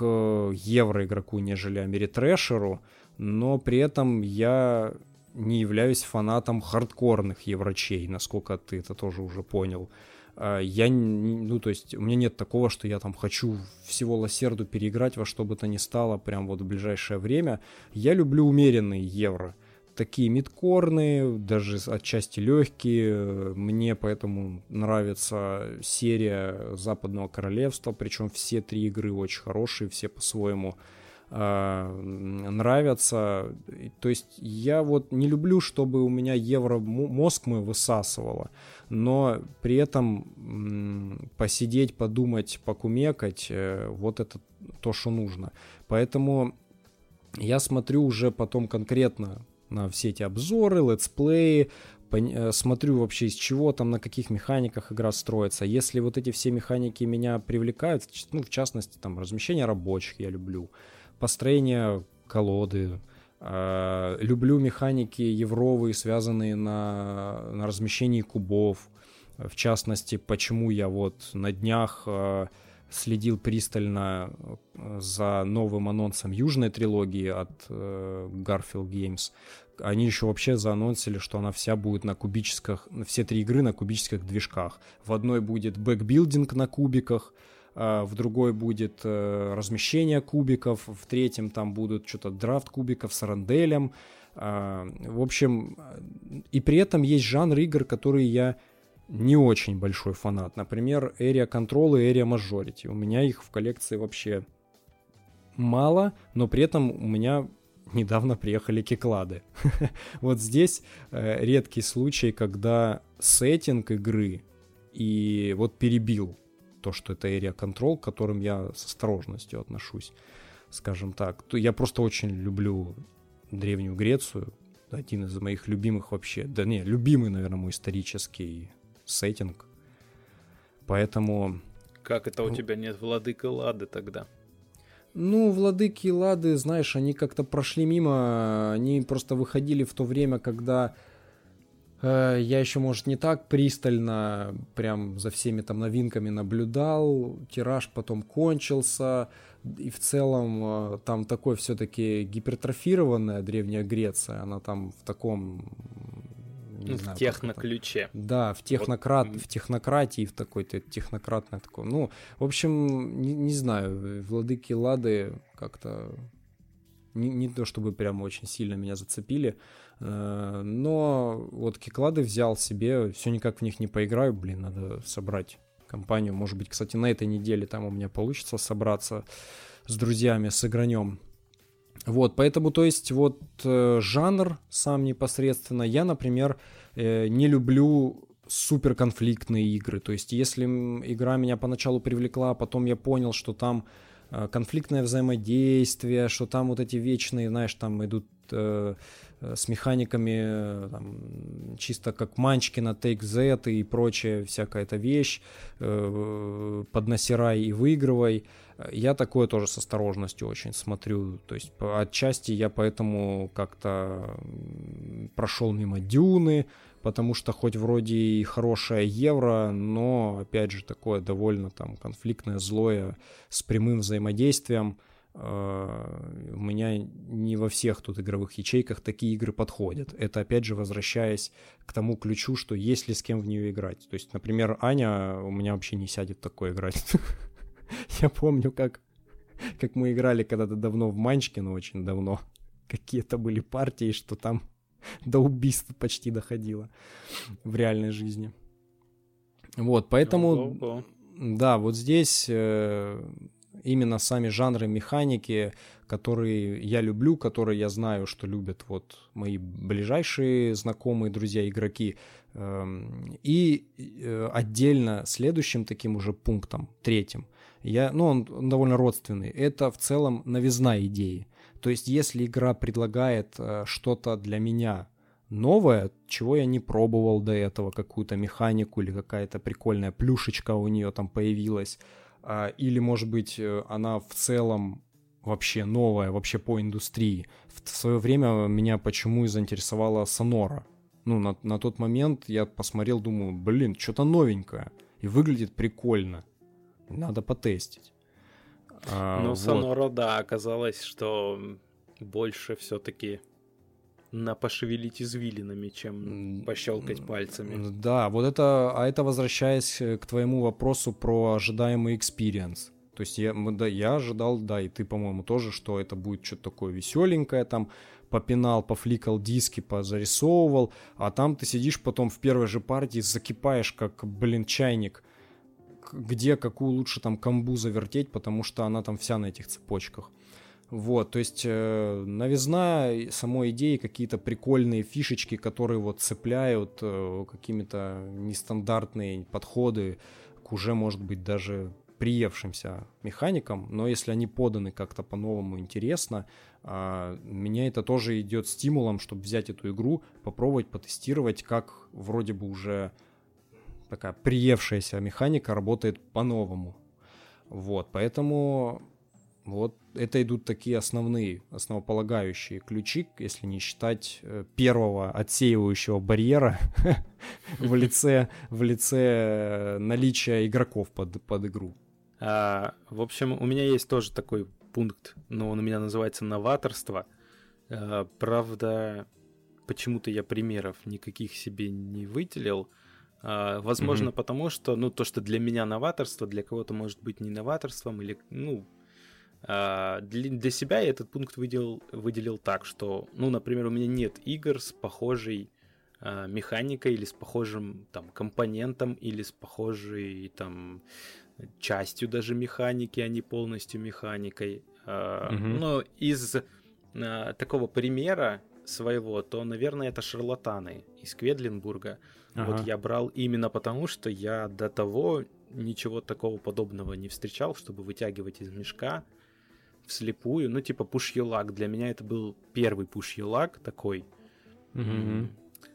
евроигроку, нежели америтрэшеру, но при этом я не являюсь фанатом хардкорных еврочей, насколько ты это тоже уже понял. А, Я, ну, то есть, у меня нет такого, что я там хочу всего лосерду переиграть во что бы то ни стало прям вот в ближайшее время. Я люблю умеренные евро. Такие мидкорные, даже отчасти легкие. Мне поэтому нравится серия Западного Королевства, причем все три игры очень хорошие, все по-своему а, нравятся. То есть я вот не люблю, чтобы у меня евро мозг мой высасывало, но при этом посидеть, подумать, покумекать, э, вот это то, что нужно. Поэтому я смотрю уже потом конкретно на все эти обзоры, летсплеи, э, смотрю вообще из чего там, на каких механиках игра строится. Если вот эти все механики меня привлекают, ну, в частности, там, размещение рабочих я люблю, построение колоды, э, люблю механики евровые, связанные на, на размещении кубов, в частности, почему я вот на днях э, следил пристально э, за новым анонсом южной трилогии от э, Garphill Games. Они еще вообще заанонсили, что она вся будет на кубических, все три игры на кубических движках. В одной будет bag building на кубиках, а в другой будет э, размещение кубиков, в третьем там будут что-то драфт кубиков с ронделем. А, в общем, э, и при этом есть жанр игр, которые я не очень большой фанат. Например, Area Control и Area Majority. У меня их в коллекции вообще мало, но при этом у меня [laughs] недавно приехали кеклады. [laughs] вот здесь э, редкий случай, когда сеттинг игры и вот перебил то, что это Area Control, к которым я с осторожностью отношусь, скажем так. Я просто очень люблю Древнюю Грецию, один из моих любимых вообще, да не, любимый, наверное, мой исторический сеттинг. Поэтому... Как это у тебя нет Владыка Лады тогда? Ну, Владыки Лады, знаешь, они как-то прошли мимо, они просто выходили в то время, когда э, я еще, может, не так пристально прям за всеми там новинками наблюдал, тираж потом кончился, и в целом э, там такой все-таки гипертрофированная Древняя Греция, она там в таком не ну, знаю, в техноключе. Да, в, технократ, вот. в технократии, в такой-то технократной такой. Ну, в общем, не, не знаю, владыки Лады как-то не, не то чтобы прям очень сильно меня зацепили, э, но вот Киклады взял себе, все никак в них не поиграю, блин, надо собрать компанию. Может быть, кстати, на этой неделе там у меня получится собраться с друзьями, с игранем. Вот, поэтому, то есть, вот э, жанр сам непосредственно, я, например, э, не люблю суперконфликтные игры. То есть, если игра меня поначалу привлекла, а потом я понял, что там э, конфликтное взаимодействие, что там вот эти вечные, знаешь, там идут э, с механиками там, чисто как манчки на Take Z и прочая всякая эта вещь, э, поднасирай и выигрывай. Я такое тоже с осторожностью очень смотрю. То есть отчасти я поэтому как-то прошел мимо Дюны, потому что хоть вроде и хорошая евро, но опять же такое довольно там конфликтное, злое, с прямым взаимодействием. Э, у меня не во всех тут игровых ячейках такие игры подходят. Это опять же возвращаясь к тому ключу, что есть ли с кем в нее играть. То есть, например, Аня у меня вообще не сядет такое играть. [laughs] [laughs] Я помню, как, как мы играли когда-то давно в Манчке, ну очень давно. Какие-то были партии, что там до убийства почти доходило в реальной жизни. Вот, поэтому... Да, вот здесь э, именно сами жанры механики, которые я люблю, которые я знаю, что любят вот мои ближайшие знакомые, друзья, игроки. Эм, и э, отдельно следующим таким уже пунктом, третьим – я, ну, он, довольно родственный. Это в целом новизна идеи. То есть, если игра предлагает э, что-то для меня новое, чего я не пробовал до этого, какую-то механику или какая-то прикольная плюшечка у нее там появилась, э, или, может быть, э, она в целом вообще новая, вообще по индустрии. В свое время меня почему и заинтересовала Сонора. Ну, на, на тот момент я посмотрел, думаю, блин, что-то новенькое. И выглядит прикольно надо потестить. А, ну, вот. Сонора, да, оказалось, что больше все-таки на пошевелить извилинами, чем пощелкать пальцами. Да, вот это, а это возвращаясь к твоему вопросу про ожидаемый experience. То есть я, да, я ожидал, да, и ты, по-моему, тоже, что это будет что-то такое веселенькое, там, попинал, пофликал диски, позарисовывал, а там ты сидишь потом в первой же партии, закипаешь, как, блин, чайник, где какую лучше там камбу завертеть, потому что она там вся на этих цепочках. Вот, то есть э, новизна самой идеи, какие-то прикольные фишечки, которые вот цепляют э, какими-то нестандартные подходы к уже, может быть, даже приевшимся механикам, но если они поданы как-то по-новому интересно, э, меня это тоже идет стимулом, чтобы взять эту игру, попробовать потестировать, как вроде бы уже такая приевшаяся механика работает по-новому. Вот, поэтому вот это идут такие основные, основополагающие ключи, если не считать э, первого отсеивающего барьера [laughs] в лице, в лице э, наличия игроков под, под игру. А, в общем, у меня есть тоже такой пункт, но он у меня называется новаторство. А, правда, почему-то я примеров никаких себе не выделил. Возможно, mm-hmm. потому что, ну, то, что для меня новаторство, для кого-то может быть не новаторством, или, ну, а, для, для себя я этот пункт выделил, выделил так, что, ну, например, у меня нет игр с похожей а, механикой или с похожим, там, компонентом или с похожей, там, частью даже механики, а не полностью механикой. Mm-hmm. Но из такого примера своего, то, наверное, это шарлатаны из Кведлинбурга. Ага. Вот я брал именно потому, что я до того ничего такого подобного не встречал, чтобы вытягивать из мешка вслепую. Ну, типа пуш-елак. Для меня это был первый пуш-елак такой. Угу.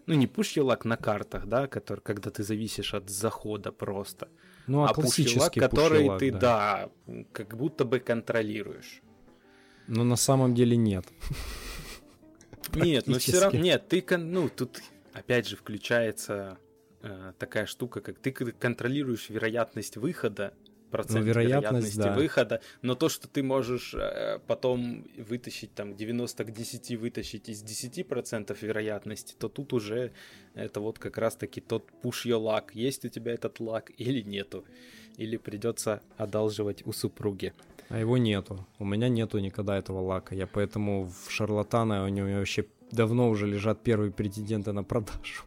Ну, не пуш-елак на картах, да, который, когда ты зависишь от захода просто. Ну, а, а пуш-елак, который ты, да. да, как будто бы контролируешь. Но на самом деле нет. Нет, но все равно, нет, ты, ну, тут опять же включается э, такая штука, как ты контролируешь вероятность выхода, процент ну, вероятность, вероятности да. выхода, но то, что ты можешь э, потом вытащить там 90 к 10 вытащить из 10% вероятности, то тут уже это вот как раз-таки тот push your luck, есть у тебя этот лак или нету, или придется одалживать у супруги. А его нету. У меня нету никогда этого лака. Я поэтому в шарлатана у него вообще давно уже лежат первые претенденты на продажу.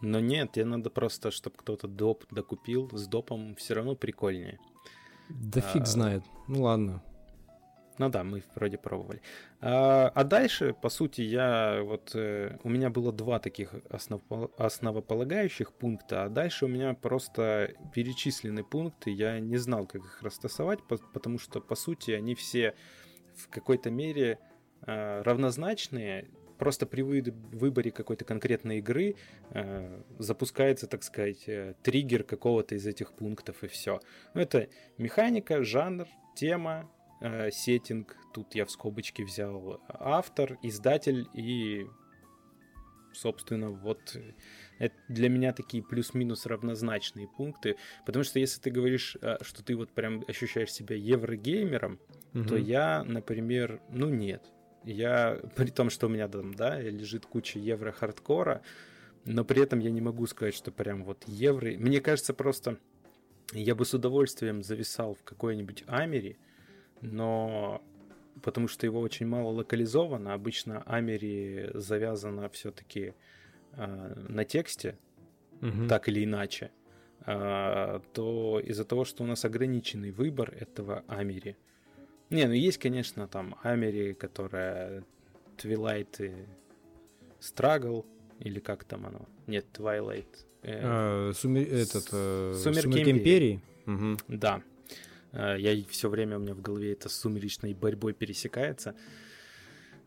Но нет, тебе надо просто, чтобы кто-то доп докупил. С допом все равно прикольнее. Да а, фиг знает. Ну ладно. Ну да, мы вроде пробовали. А, а дальше, по сути, я вот э, у меня было два таких основ, основополагающих пункта, а дальше у меня просто перечислены пункты. Я не знал, как их растасовать, потому что по сути они все в какой-то мере равнозначные. Просто при выборе какой-то конкретной игры э, запускается, так сказать, э, триггер какого-то из этих пунктов и все. Ну, это механика, жанр, тема, э, сеттинг, тут я в скобочке взял автор, издатель и, собственно, вот это для меня такие плюс-минус равнозначные пункты, потому что если ты говоришь, э, что ты вот прям ощущаешь себя еврогеймером, угу. то я, например, ну нет. Я, при том, что у меня там, да, лежит куча евро-хардкора, но при этом я не могу сказать, что прям вот евро. Мне кажется, просто я бы с удовольствием зависал в какой-нибудь Амери, но потому что его очень мало локализовано. Обычно Амери завязано все-таки э, на тексте, угу. так или иначе. Э, то из-за того, что у нас ограниченный выбор этого Амери. Не, ну есть, конечно, там Амери, которая Twilight Struggle, или как там оно? Нет, Twilight. Э, а, сумер... этот, э, Сумерки, Сумерки Империи. Империи. Угу. Да. Э, я все время у меня в голове это с сумеречной борьбой пересекается.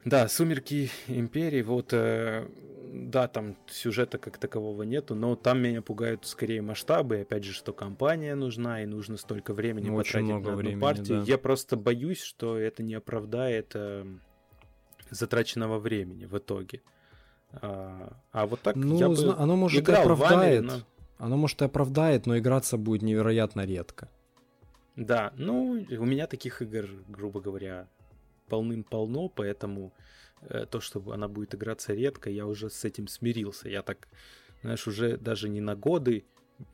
Да, «Сумерки Империи», вот, э, да, там сюжета как такового нету, но там меня пугают скорее масштабы, опять же, что компания нужна, и нужно столько времени ну, потратить много на одну времени, партию. Да. Я просто боюсь, что это не оправдает э, затраченного времени в итоге. А, а вот так ну, я бы оно может играл и оправдает, Амере, но... оно может и оправдает, но играться будет невероятно редко. Да, ну, у меня таких игр, грубо говоря, полным-полно, поэтому э, то, что она будет играться редко, я уже с этим смирился. Я так, знаешь, уже даже не на годы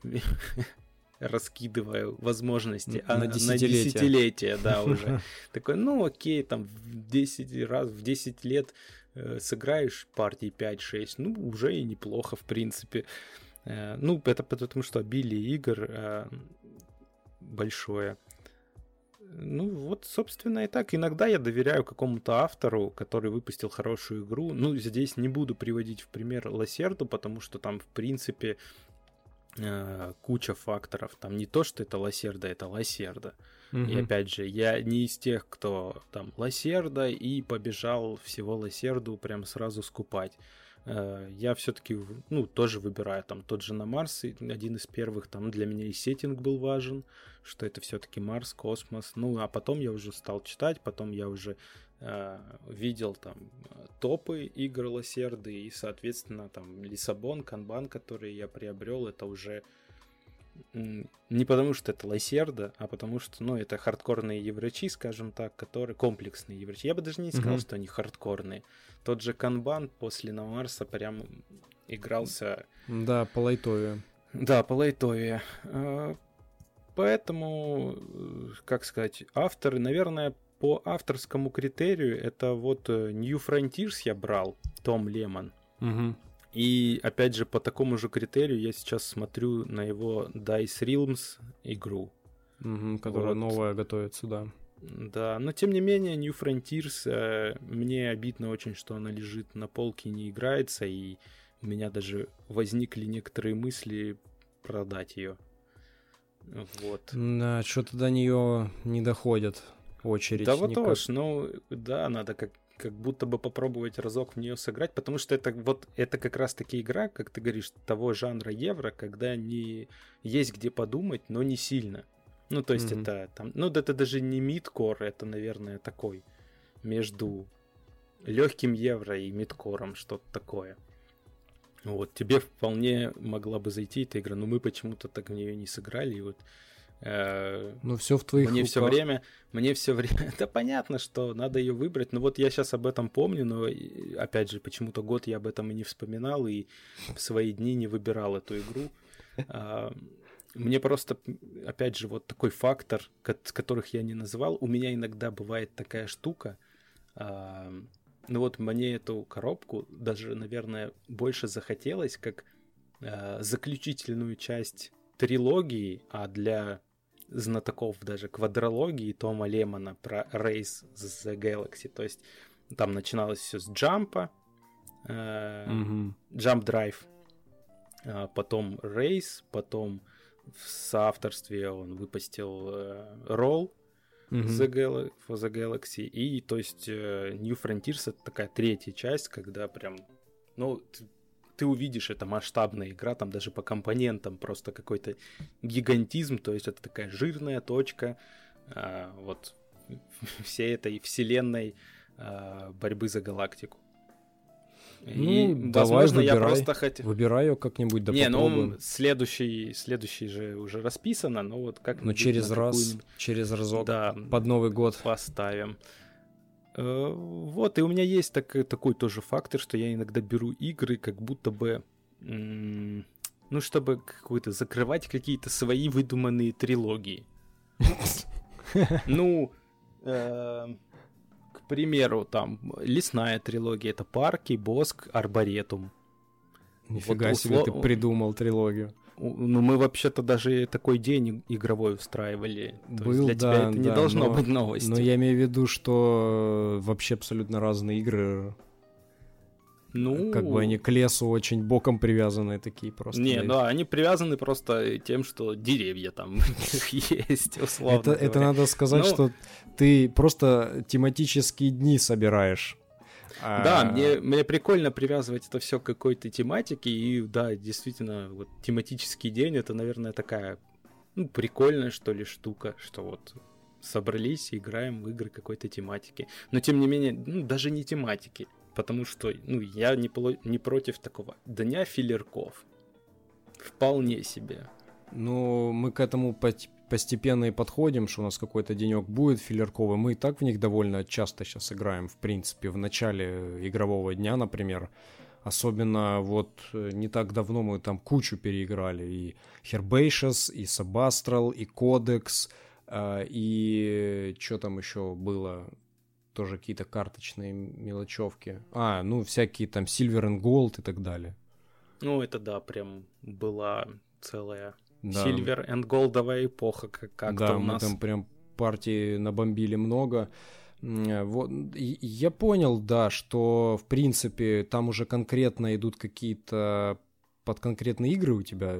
[laughs] раскидываю возможности, а на десятилетия, на десятилетия да, [laughs] уже. Такой, ну окей, там в 10 раз, в 10 лет э, сыграешь партии 5-6, ну уже и неплохо, в принципе. Э, ну, это потому что обилие игр э, большое. Ну, вот, собственно, и так. Иногда я доверяю какому-то автору, который выпустил хорошую игру. Ну, здесь не буду приводить в пример Лосерду, потому что там, в принципе, э, куча факторов. Там не то, что это Лосерда, это Лосерда. Угу. И опять же, я не из тех, кто там Лосерда и побежал всего Лосерду прям сразу скупать. Э, я все-таки, ну, тоже выбираю там тот же на Марс, один из первых, там для меня и сеттинг был важен, что это все-таки Марс, космос, ну, а потом я уже стал читать, потом я уже э, видел там топы игр Лосерды, и, соответственно, там Лиссабон, Канбан, который я приобрел, это уже не потому, что это лосерда, а потому что, ну, это хардкорные еврачи, скажем так, которые комплексные еврачи. Я бы даже не сказал, mm-hmm. что они хардкорные. Тот же Канбан после Намарса прям игрался... Да, по лайтове. Да, по лайтове. Поэтому, как сказать, авторы, наверное, по авторскому критерию, это вот э, New Frontiers я брал, Том Лемон. Угу. И опять же, по такому же критерию я сейчас смотрю на его Dice Realms игру. Угу, которая вот. новая готовится, да. Да, но тем не менее, New Frontiers, э, мне обидно очень, что она лежит на полке и не играется, и у меня даже возникли некоторые мысли продать ее. Вот. Да, что-то до нее не доходит очередь. Да вот никак... тоже, ну да, надо как как будто бы попробовать разок в нее сыграть, потому что это вот это как раз таки игра, как ты говоришь, того жанра евро, когда не есть где подумать, но не сильно. Ну, то есть mm-hmm. это там, ну, это даже не мидкор, это, наверное, такой между легким евро и мидкором, что-то такое. Вот, тебе вполне могла бы зайти эта игра, но мы почему-то так в нее не сыграли, и вот э, ну, все в твоих Мне руках. все время, мне все время, [laughs] да понятно, что надо ее выбрать, но вот я сейчас об этом помню, но опять же, почему-то год я об этом и не вспоминал, и в свои дни не выбирал эту игру. [laughs] А, мне просто, опять же, вот такой фактор, которых я не называл. У меня иногда бывает такая штука. Ну вот мне эту коробку даже, наверное, больше захотелось как а, заключительную часть трилогии, а для знатоков даже квадрологии Тома Лемона про Race the Galaxy. То есть там начиналось все с джампа, э, mm-hmm. Jump Drive, э, потом Race, потом в соавторстве он выпустил э, Roll mm-hmm. the Gal- for the Galaxy. И, то есть, э, New Frontiers — это такая третья часть, когда прям... Ну, ты, ты увидишь, это масштабная игра, там даже по компонентам просто какой-то гигантизм, то есть это такая жирная точка э, вот [laughs] всей этой вселенной э, борьбы за галактику. Ну, и, давай, возможно, выбирай, я просто хотел... Выбирай ее как-нибудь, да Не, ну, попробуем. ну, следующий, следующий же уже расписано, но вот как Ну, через раз, через разок, да, под Новый год. Поставим. Э, вот, и у меня есть так, такой тоже фактор, что я иногда беру игры, как будто бы, ну, чтобы какую-то закрывать какие-то свои выдуманные трилогии. [laughs] Ну, э, примеру, там, лесная трилогия, это парки, боск, арборетум. Нифига вот, себе услов... ты придумал трилогию. Ну, мы вообще-то даже такой день игровой устраивали. То Был, для да, тебя это не должно но, быть новостью. Но я имею в виду, что вообще абсолютно разные игры ну... Как бы они к лесу очень боком привязаны такие просто. Не, ну они привязаны просто тем, что деревья там [laughs] есть, условно это, это надо сказать, ну... что ты просто тематические дни собираешь. Да, а... мне, мне прикольно привязывать это все к какой-то тематике, и да, действительно, вот тематический день это, наверное, такая ну, прикольная, что ли, штука, что вот собрались и играем в игры какой-то тематики. Но тем не менее, ну, даже не тематики потому что ну, я не, не против такого дня филлерков. Вполне себе. Ну, мы к этому постепенно и подходим, что у нас какой-то денек будет филлерковый. Мы и так в них довольно часто сейчас играем, в принципе, в начале игрового дня, например. Особенно вот э, не так давно мы там кучу переиграли. И Herbaceous, и Sabastral, и Codex, э, и что там еще было? Тоже какие-то карточные мелочевки. А, ну, всякие там Silver and Gold и так далее. Ну, это да, прям была целая да. Silver and Goldовая эпоха как- как-то да, у нас. Да, мы там прям партии набомбили много. Вот, я понял, да, что, в принципе, там уже конкретно идут какие-то под конкретные игры у тебя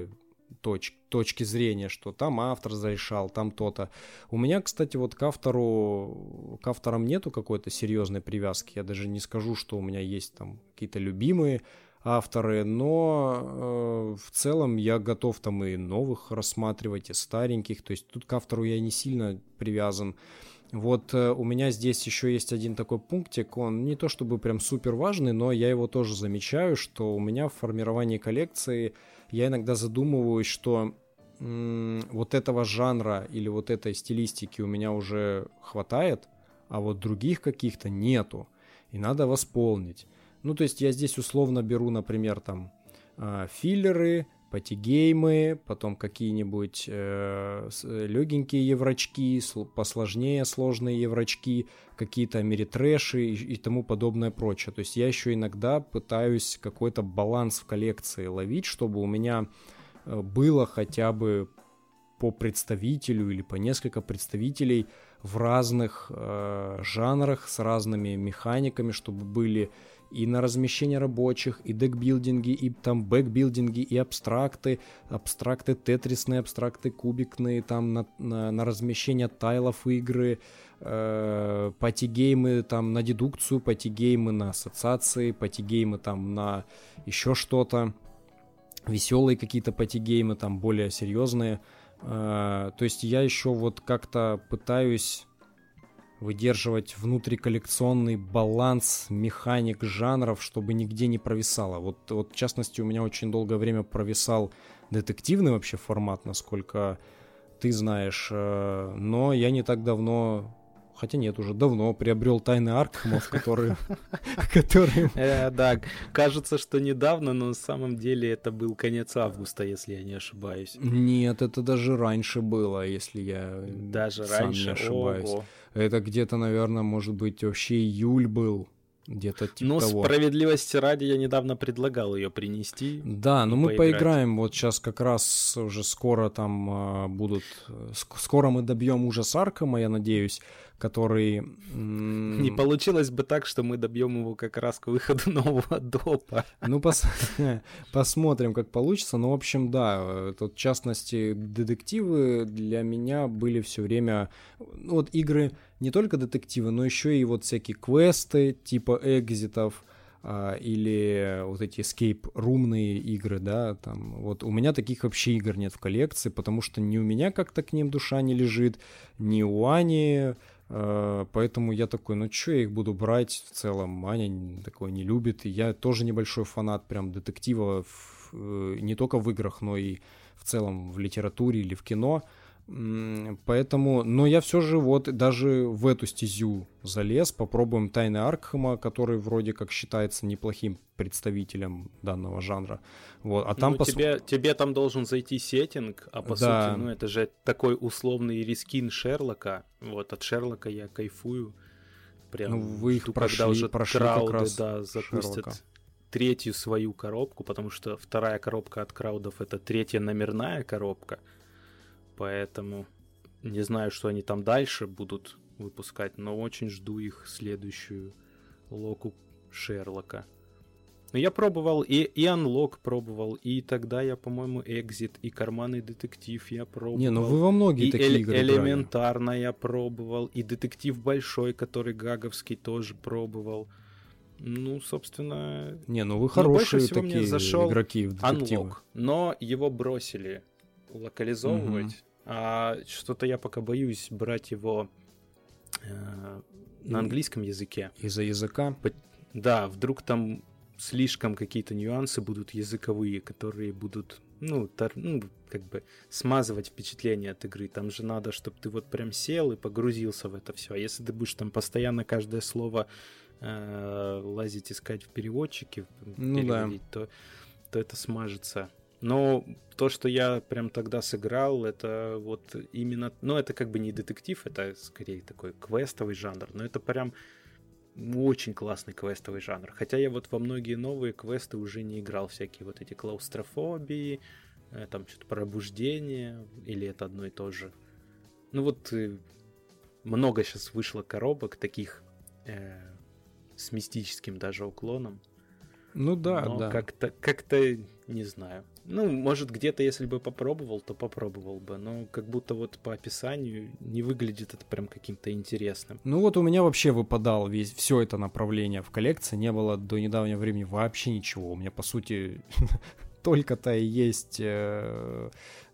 точ, точки зрения, что там автор зарешал, там то-то. У меня, кстати, вот к автору, к авторам нету какой-то серьезной привязки. Я даже не скажу, что у меня есть там какие-то любимые авторы, но э, в целом я готов там и новых рассматривать, и стареньких. То есть тут к автору я не сильно привязан. Вот э, у меня здесь еще есть один такой пунктик, он не то чтобы прям супер важный, но я его тоже замечаю, что у меня в формировании коллекции я иногда задумываюсь, что м- вот этого жанра или вот этой стилистики у меня уже хватает, а вот других каких-то нету, и надо восполнить. Ну, то есть я здесь условно беру, например, там э, филлеры, патигеймы, потом какие-нибудь э, легенькие еврочки, посложнее сложные еврочки, какие-то америтрэши и, и тому подобное прочее. То есть я еще иногда пытаюсь какой-то баланс в коллекции ловить, чтобы у меня э, было хотя бы по представителю или по несколько представителей в разных э, жанрах с разными механиками, чтобы были и на размещение рабочих, и декбилдинги, и там бэкбилдинги, и абстракты, абстракты тетрисные, абстракты кубикные, там на, на, на размещение тайлов игры, э, патигеймы там на дедукцию, патигеймы на ассоциации, патигеймы там на еще что-то, веселые какие-то патигеймы, там более серьезные. Э, то есть я еще вот как-то пытаюсь выдерживать внутриколлекционный баланс механик жанров, чтобы нигде не провисало. Вот, вот в частности у меня очень долгое время провисал детективный вообще формат, насколько ты знаешь, э, но я не так давно Хотя нет, уже давно приобрел тайны Аркхемов, которые... [laughs] которые... Э, да, кажется, что недавно, но на самом деле это был конец августа, если я не ошибаюсь. Нет, это даже раньше было, если я даже раньше не ошибаюсь. Это где-то, наверное, может быть, вообще июль был. Где-то типа Ну, того. справедливости ради, я недавно предлагал ее принести. Да, но мы поиграть. поиграем. Вот сейчас как раз уже скоро там а, будут... Скоро мы добьем ужас Аркама, я надеюсь который... Не получилось бы так, что мы добьем его как раз к выходу [laughs] нового допа. Ну, пос... [laughs] посмотрим, как получится. Ну, в общем, да, тут, в частности, детективы для меня были все время... Ну, вот игры не только детективы, но еще и вот всякие квесты типа экзитов, а, или вот эти escape румные игры, да, там, вот у меня таких вообще игр нет в коллекции, потому что ни у меня как-то к ним душа не лежит, ни у Ани, поэтому я такой, ну что я их буду брать в целом? Аня такое не любит. Я тоже небольшой фанат прям детектива э, не только в играх, но и в целом в литературе или в кино. Поэтому, но я все же вот даже в эту стезю залез. Попробуем Тайны Аркхема, который вроде как считается неплохим представителем данного жанра. Вот, а там ну, пос... тебе, тебе там должен зайти сеттинг, а по да. сути, ну это же такой условный рискин Шерлока. Вот от Шерлока я кайфую. Прям ну, вы их жду, прошли, когда уже прошли крауды, как раз да, запустят Шерлока. третью свою коробку, потому что вторая коробка от краудов это третья номерная коробка. Поэтому не знаю, что они там дальше будут выпускать, но очень жду их следующую локу Шерлока. Но я пробовал и, и Unlock пробовал, и тогда я, по-моему, Exit, и Карманный детектив я пробовал. Не, ну вы во многие и такие эль- игры Элементарно я пробовал, и Детектив Большой, который Гаговский, тоже пробовал. Ну, собственно... Не, ну вы хорошие такие мне зашел игроки в детективы. Unlock, но его бросили локализовывать. Угу. А что-то я пока боюсь брать его э, на английском языке. Из-за языка? Да, вдруг там слишком какие-то нюансы будут языковые, которые будут, ну, тор, ну, как бы смазывать впечатление от игры. Там же надо, чтобы ты вот прям сел и погрузился в это все. А если ты будешь там постоянно каждое слово э, лазить искать в переводчике, ну, да. то, то это смажется. Но то, что я прям тогда сыграл, это вот именно... Ну, это как бы не детектив, это скорее такой квестовый жанр, но это прям очень классный квестовый жанр. Хотя я вот во многие новые квесты уже не играл, всякие вот эти клаустрофобии, э, там что-то пробуждение, или это одно и то же. Ну вот э, много сейчас вышло коробок таких э, с мистическим даже уклоном. Ну да, Но да. Как-то, как-то не знаю. Ну, может, где-то, если бы попробовал, то попробовал бы. Но как будто вот по описанию не выглядит это прям каким-то интересным. Ну вот у меня вообще выпадал весь все это направление в коллекции. Не было до недавнего времени вообще ничего. У меня, по сути, [laughs] только-то и есть э,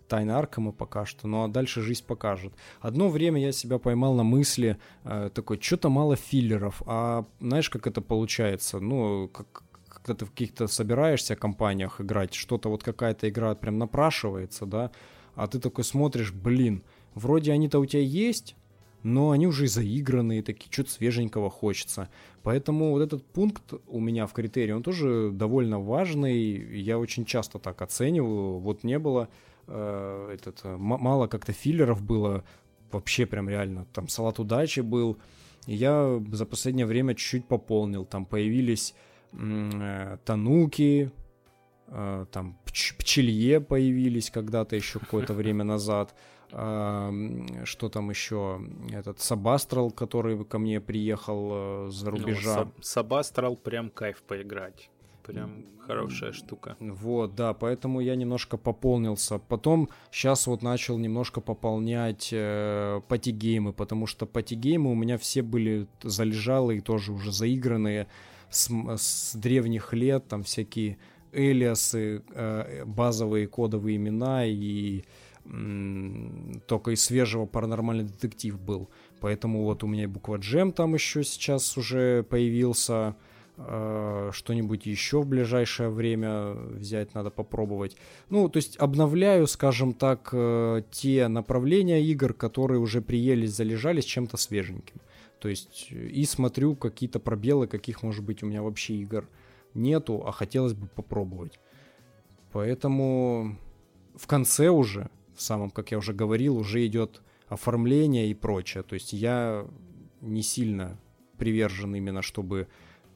Тайна Аркама пока что, ну а дальше жизнь покажет. Одно время я себя поймал на мысли э, такой, что-то мало филлеров, а знаешь, как это получается? Ну, как, когда ты в каких-то собираешься компаниях играть, что-то вот какая-то игра прям напрашивается, да, а ты такой смотришь, блин, вроде они-то у тебя есть, но они уже заигранные, такие, что-то свеженького хочется. Поэтому вот этот пункт у меня в критерии, он тоже довольно важный, я очень часто так оцениваю, вот не было, э, этот, мало как-то филлеров было, вообще прям реально, там салат удачи был, и я за последнее время чуть-чуть пополнил, там появились Э, тануки, э, там пч- пчелье появились когда-то еще какое-то [laughs] время назад. Что там еще? Этот Сабастрал, который ко мне приехал uh, за ну, рубежа. Ну, Сабастрал прям кайф поиграть. Прям хорошая штука. Вот, да, поэтому я немножко пополнился. Потом сейчас вот начал немножко пополнять э, патигеймы, потому что патигеймы у меня все были залежалые, тоже уже заигранные с, с древних лет, там всякие элиасы, э, базовые кодовые имена и только из свежего паранормальный детектив был. Поэтому вот у меня буква Джем там еще сейчас уже появился. Э, что-нибудь еще в ближайшее время взять надо попробовать. Ну, то есть обновляю, скажем так, э, те направления игр, которые уже приелись, залежались чем-то свеженьким. То есть и смотрю какие-то пробелы, каких, может быть, у меня вообще игр нету, а хотелось бы попробовать. Поэтому в конце уже, в самом, как я уже говорил, уже идет оформление и прочее. То есть я не сильно привержен именно, чтобы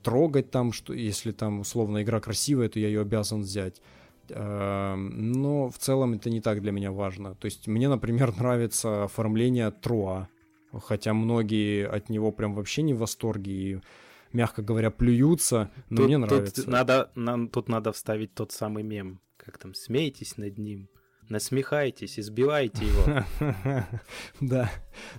трогать там, что если там условно игра красивая, то я ее обязан взять. Эм, но в целом это не так для меня важно. То есть мне, например, [laughs] нравится оформление Труа, хотя многие от него прям вообще не в восторге и мягко говоря, плюются, но тут, мне нравится. Тут надо, нам, тут надо вставить тот самый мем, как там, смейтесь над ним насмехайтесь, избивайте его. [laughs] Да,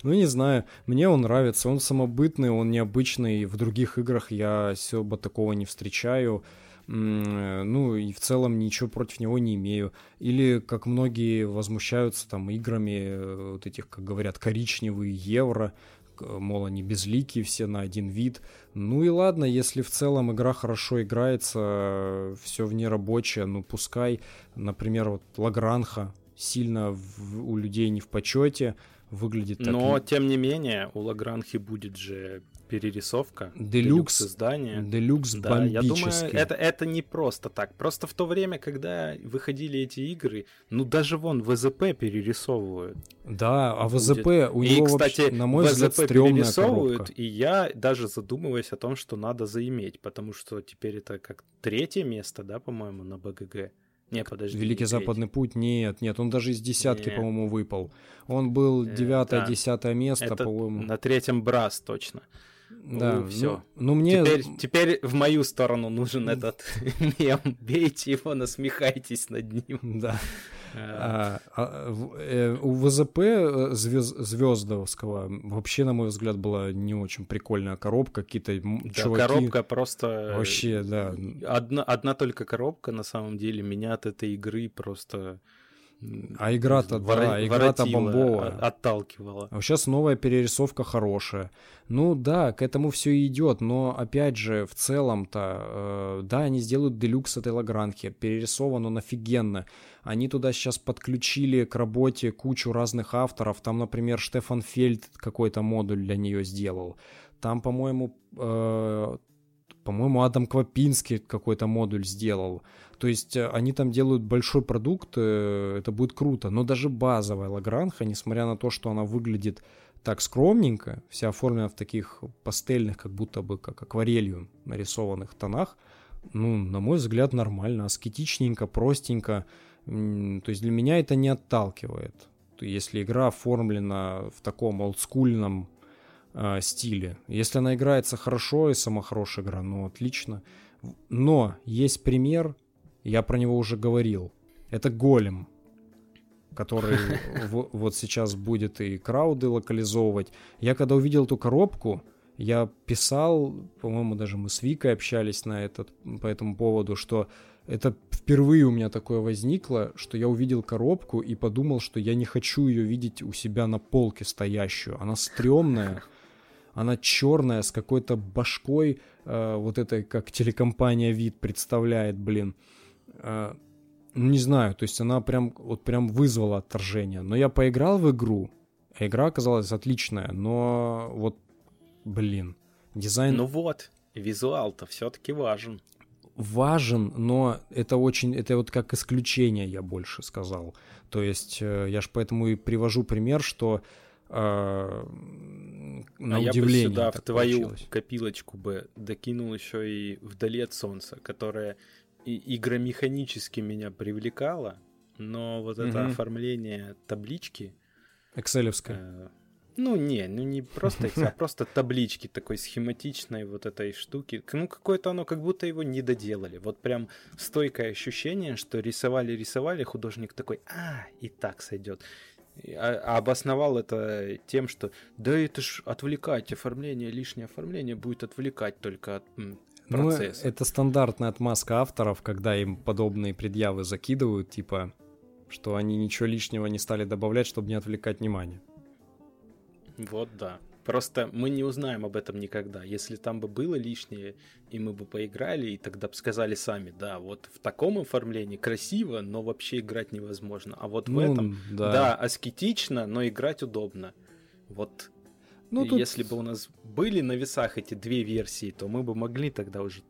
ну не знаю, мне он нравится, он самобытный, он необычный, в других играх я особо такого не встречаю, ну и в целом ничего против него не имею. Или как многие возмущаются там играми э, вот этих, как говорят, коричневые евро, мол, они безликие все на один вид. Ну и ладно, если в целом игра хорошо играется, все в ней рабочее, ну пускай, например, вот Лагранха сильно в, у людей не в почете, выглядит так. Но, тем не менее, у Лагранхи будет же перерисовка, делюкс, издание. Делюкс да, я думаю, это, это не просто так. Просто в то время, когда выходили эти игры, ну даже вон ВЗП перерисовывают. Да, а ВЗП будет. у него, и, кстати, вообще, на мой ВЗП взгляд, перерисовывают, коробка. и я даже задумываюсь о том, что надо заиметь, потому что теперь это как третье место, да, по-моему, на БГГ. Не, подожди. Великий не Западный путь, нет, нет, он даже из десятки, по-моему, выпал. Он был э, девятое, десятое место, по-моему. На третьем Брас точно. Да, ну, все. Ну, ну мне... Теперь, теперь в мою сторону нужен этот [laughs] мем. Бейте его, насмехайтесь над ним. Да. Э. А, а, э, у ВЗП э, звезд, Звездовского вообще, на мой взгляд, была не очень прикольная коробка. Какие-то да, чуваки... коробка просто... Вообще, да. Одна, одна только коробка, на самом деле, меня от этой игры просто а игра-то, да, игра-то бомбовая. Отталкивала. А сейчас новая перерисовка хорошая. Ну да, к этому все идет, но опять же, в целом-то, э, да, они сделают делюкс этой Лагранхи, перерисован он офигенно. Они туда сейчас подключили к работе кучу разных авторов. Там, например, Штефан Фельд какой-то модуль для нее сделал. Там, по-моему, э, по-моему, Адам Квапинский какой-то модуль сделал. То есть э, они там делают большой продукт, э, это будет круто. Но даже базовая Лагранха, несмотря на то, что она выглядит так скромненько, вся оформлена в таких пастельных, как будто бы как акварелью нарисованных тонах, ну, на мой взгляд, нормально, аскетичненько, простенько. То есть для меня это не отталкивает. Если игра оформлена в таком олдскульном э, стиле. Если она играется хорошо и сама хорошая игра, ну отлично. Но есть пример, я про него уже говорил. Это голем, который [laughs] вот сейчас будет и крауды локализовывать. Я когда увидел эту коробку, я писал, по-моему, даже мы с Викой общались на этот, по этому поводу, что это впервые у меня такое возникло, что я увидел коробку и подумал, что я не хочу ее видеть у себя на полке стоящую. Она стрёмная, она черная, с какой-то башкой, э, вот этой, как телекомпания вид представляет, блин. Э, не знаю, то есть она прям, вот прям вызвала отторжение. Но я поиграл в игру, а игра оказалась отличная, но вот, блин, дизайн... Ну вот, визуал-то все-таки важен. Важен, но это очень, это вот как исключение, я больше сказал. То есть э, я же поэтому и привожу пример, что э, на а удивление. Я бы сюда в твою получилось. копилочку бы докинул еще и «Вдали от солнца», которая и игромеханически меня привлекало, но вот это угу. оформление таблички... Экселевское. Э, ну, не, ну не просто Excel, а [laughs] просто таблички такой схематичной вот этой штуки. Ну, какое-то оно, как будто его не доделали. Вот прям стойкое ощущение, что рисовали-рисовали, художник такой, а, и так сойдет. А, а обосновал это тем, что да это ж отвлекать, оформление, лишнее оформление будет отвлекать только от процесса. Ну, это стандартная отмазка авторов, когда им подобные предъявы закидывают, типа, что они ничего лишнего не стали добавлять, чтобы не отвлекать внимание. Вот да. Просто мы не узнаем об этом никогда. Если там бы было лишнее, и мы бы поиграли, и тогда бы сказали сами, да, вот в таком оформлении красиво, но вообще играть невозможно. А вот ну, в этом, да. да, аскетично, но играть удобно. Вот ну, тут... если бы у нас были на весах эти две версии, то мы бы могли тогда уже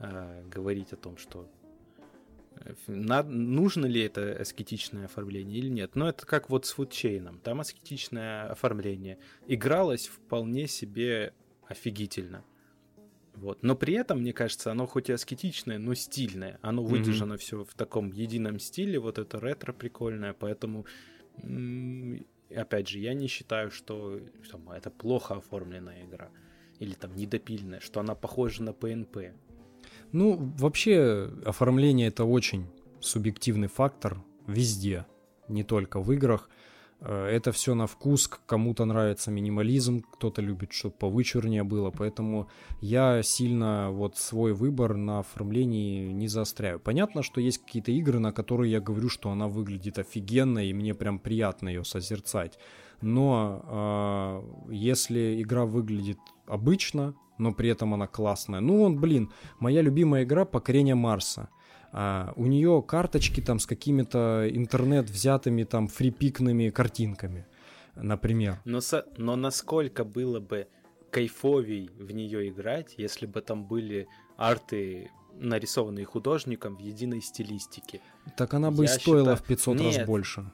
э, говорить о том, что на, нужно ли это аскетичное оформление или нет. Но это как вот с фудчейном. Там аскетичное оформление. Игралось вполне себе офигительно. Вот. Но при этом, мне кажется, оно хоть и аскетичное, но стильное. Оно выдержано mm-hmm. все в таком едином стиле. Вот это ретро прикольное. Поэтому, опять же, я не считаю, что там, это плохо оформленная игра. Или там недопильная, что она похожа на PNP. Ну, вообще, оформление это очень субъективный фактор везде, не только в играх. Э, это все на вкус, кому-то нравится минимализм, кто-то любит, чтобы повычурнее было, поэтому я сильно вот свой выбор на оформлении не заостряю. Понятно, что есть какие-то игры, на которые я говорю, что она выглядит офигенно, и мне прям приятно ее созерцать. Но э, если игра выглядит обычно, но при этом она классная. Ну, он, блин, моя любимая игра «Покорение Марса». А, у нее карточки там с какими-то интернет взятыми там фрипикными картинками, например. Но, со, но насколько было бы кайфовей в нее играть, если бы там были арты нарисованные художником в единой стилистике. Так она бы Я и стоила считаю... в 500 Нет, раз больше.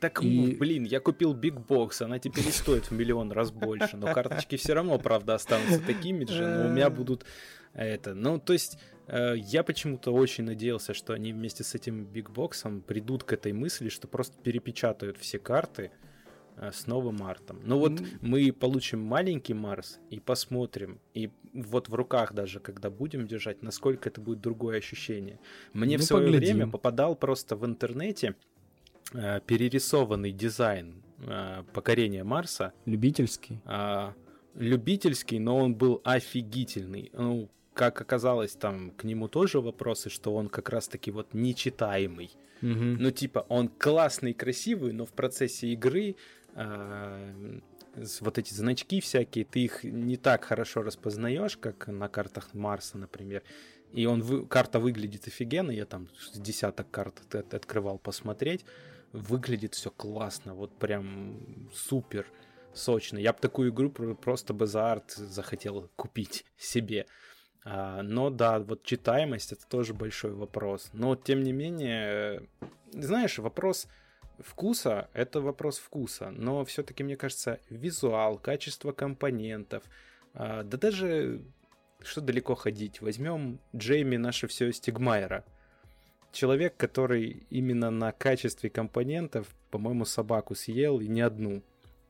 Так, и... блин, я купил Big Box, она теперь и стоит в миллион раз больше, но карточки все равно, правда, останутся такими же, но у меня будут это. Ну, то есть, э, я почему-то очень надеялся, что они вместе с этим Big Box придут к этой мысли, что просто перепечатают все карты э, с новым артом. Ну вот мы получим маленький Марс и посмотрим, и вот в руках даже, когда будем держать, насколько это будет другое ощущение. Мне ну, в свое поглядим. время попадал просто в интернете Э, перерисованный дизайн э, покорения Марса. Любительский? Э, любительский, но он был офигительный. Ну, как оказалось, там к нему тоже вопросы, что он как раз-таки вот нечитаемый. Угу. Ну, типа, он классный, красивый, но в процессе игры э, вот эти значки всякие, ты их не так хорошо распознаешь, как на картах Марса, например. И он вы, карта выглядит офигенно, я там десяток карт от, открывал посмотреть выглядит все классно, вот прям супер сочно. Я бы такую игру просто бы за арт захотел купить себе. А, но да, вот читаемость это тоже большой вопрос. Но тем не менее, знаешь, вопрос вкуса это вопрос вкуса. Но все-таки, мне кажется, визуал, качество компонентов, а, да даже что далеко ходить. Возьмем Джейми наше все Стигмайера человек, который именно на качестве компонентов, по-моему, собаку съел и не одну.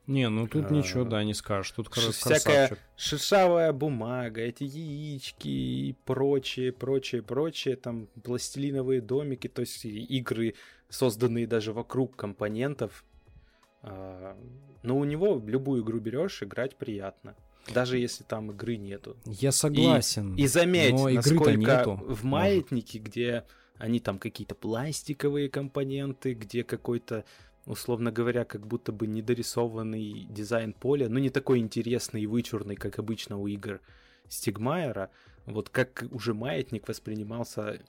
Не, ну тут а, ничего, да, не скажешь. Тут ш- всякая шишавая бумага, эти яички и прочее, прочее, прочее, там пластилиновые домики, то есть игры, созданные даже вокруг компонентов. А, но у него любую игру берешь, играть приятно. Даже если там игры нету. Я согласен. И, и заметь, насколько нету. в маятнике, где они там какие-то пластиковые компоненты, где какой-то, условно говоря, как будто бы недорисованный дизайн поля, ну не такой интересный и вычурный, как обычно у игр Стигмайера, вот как уже маятник воспринимался,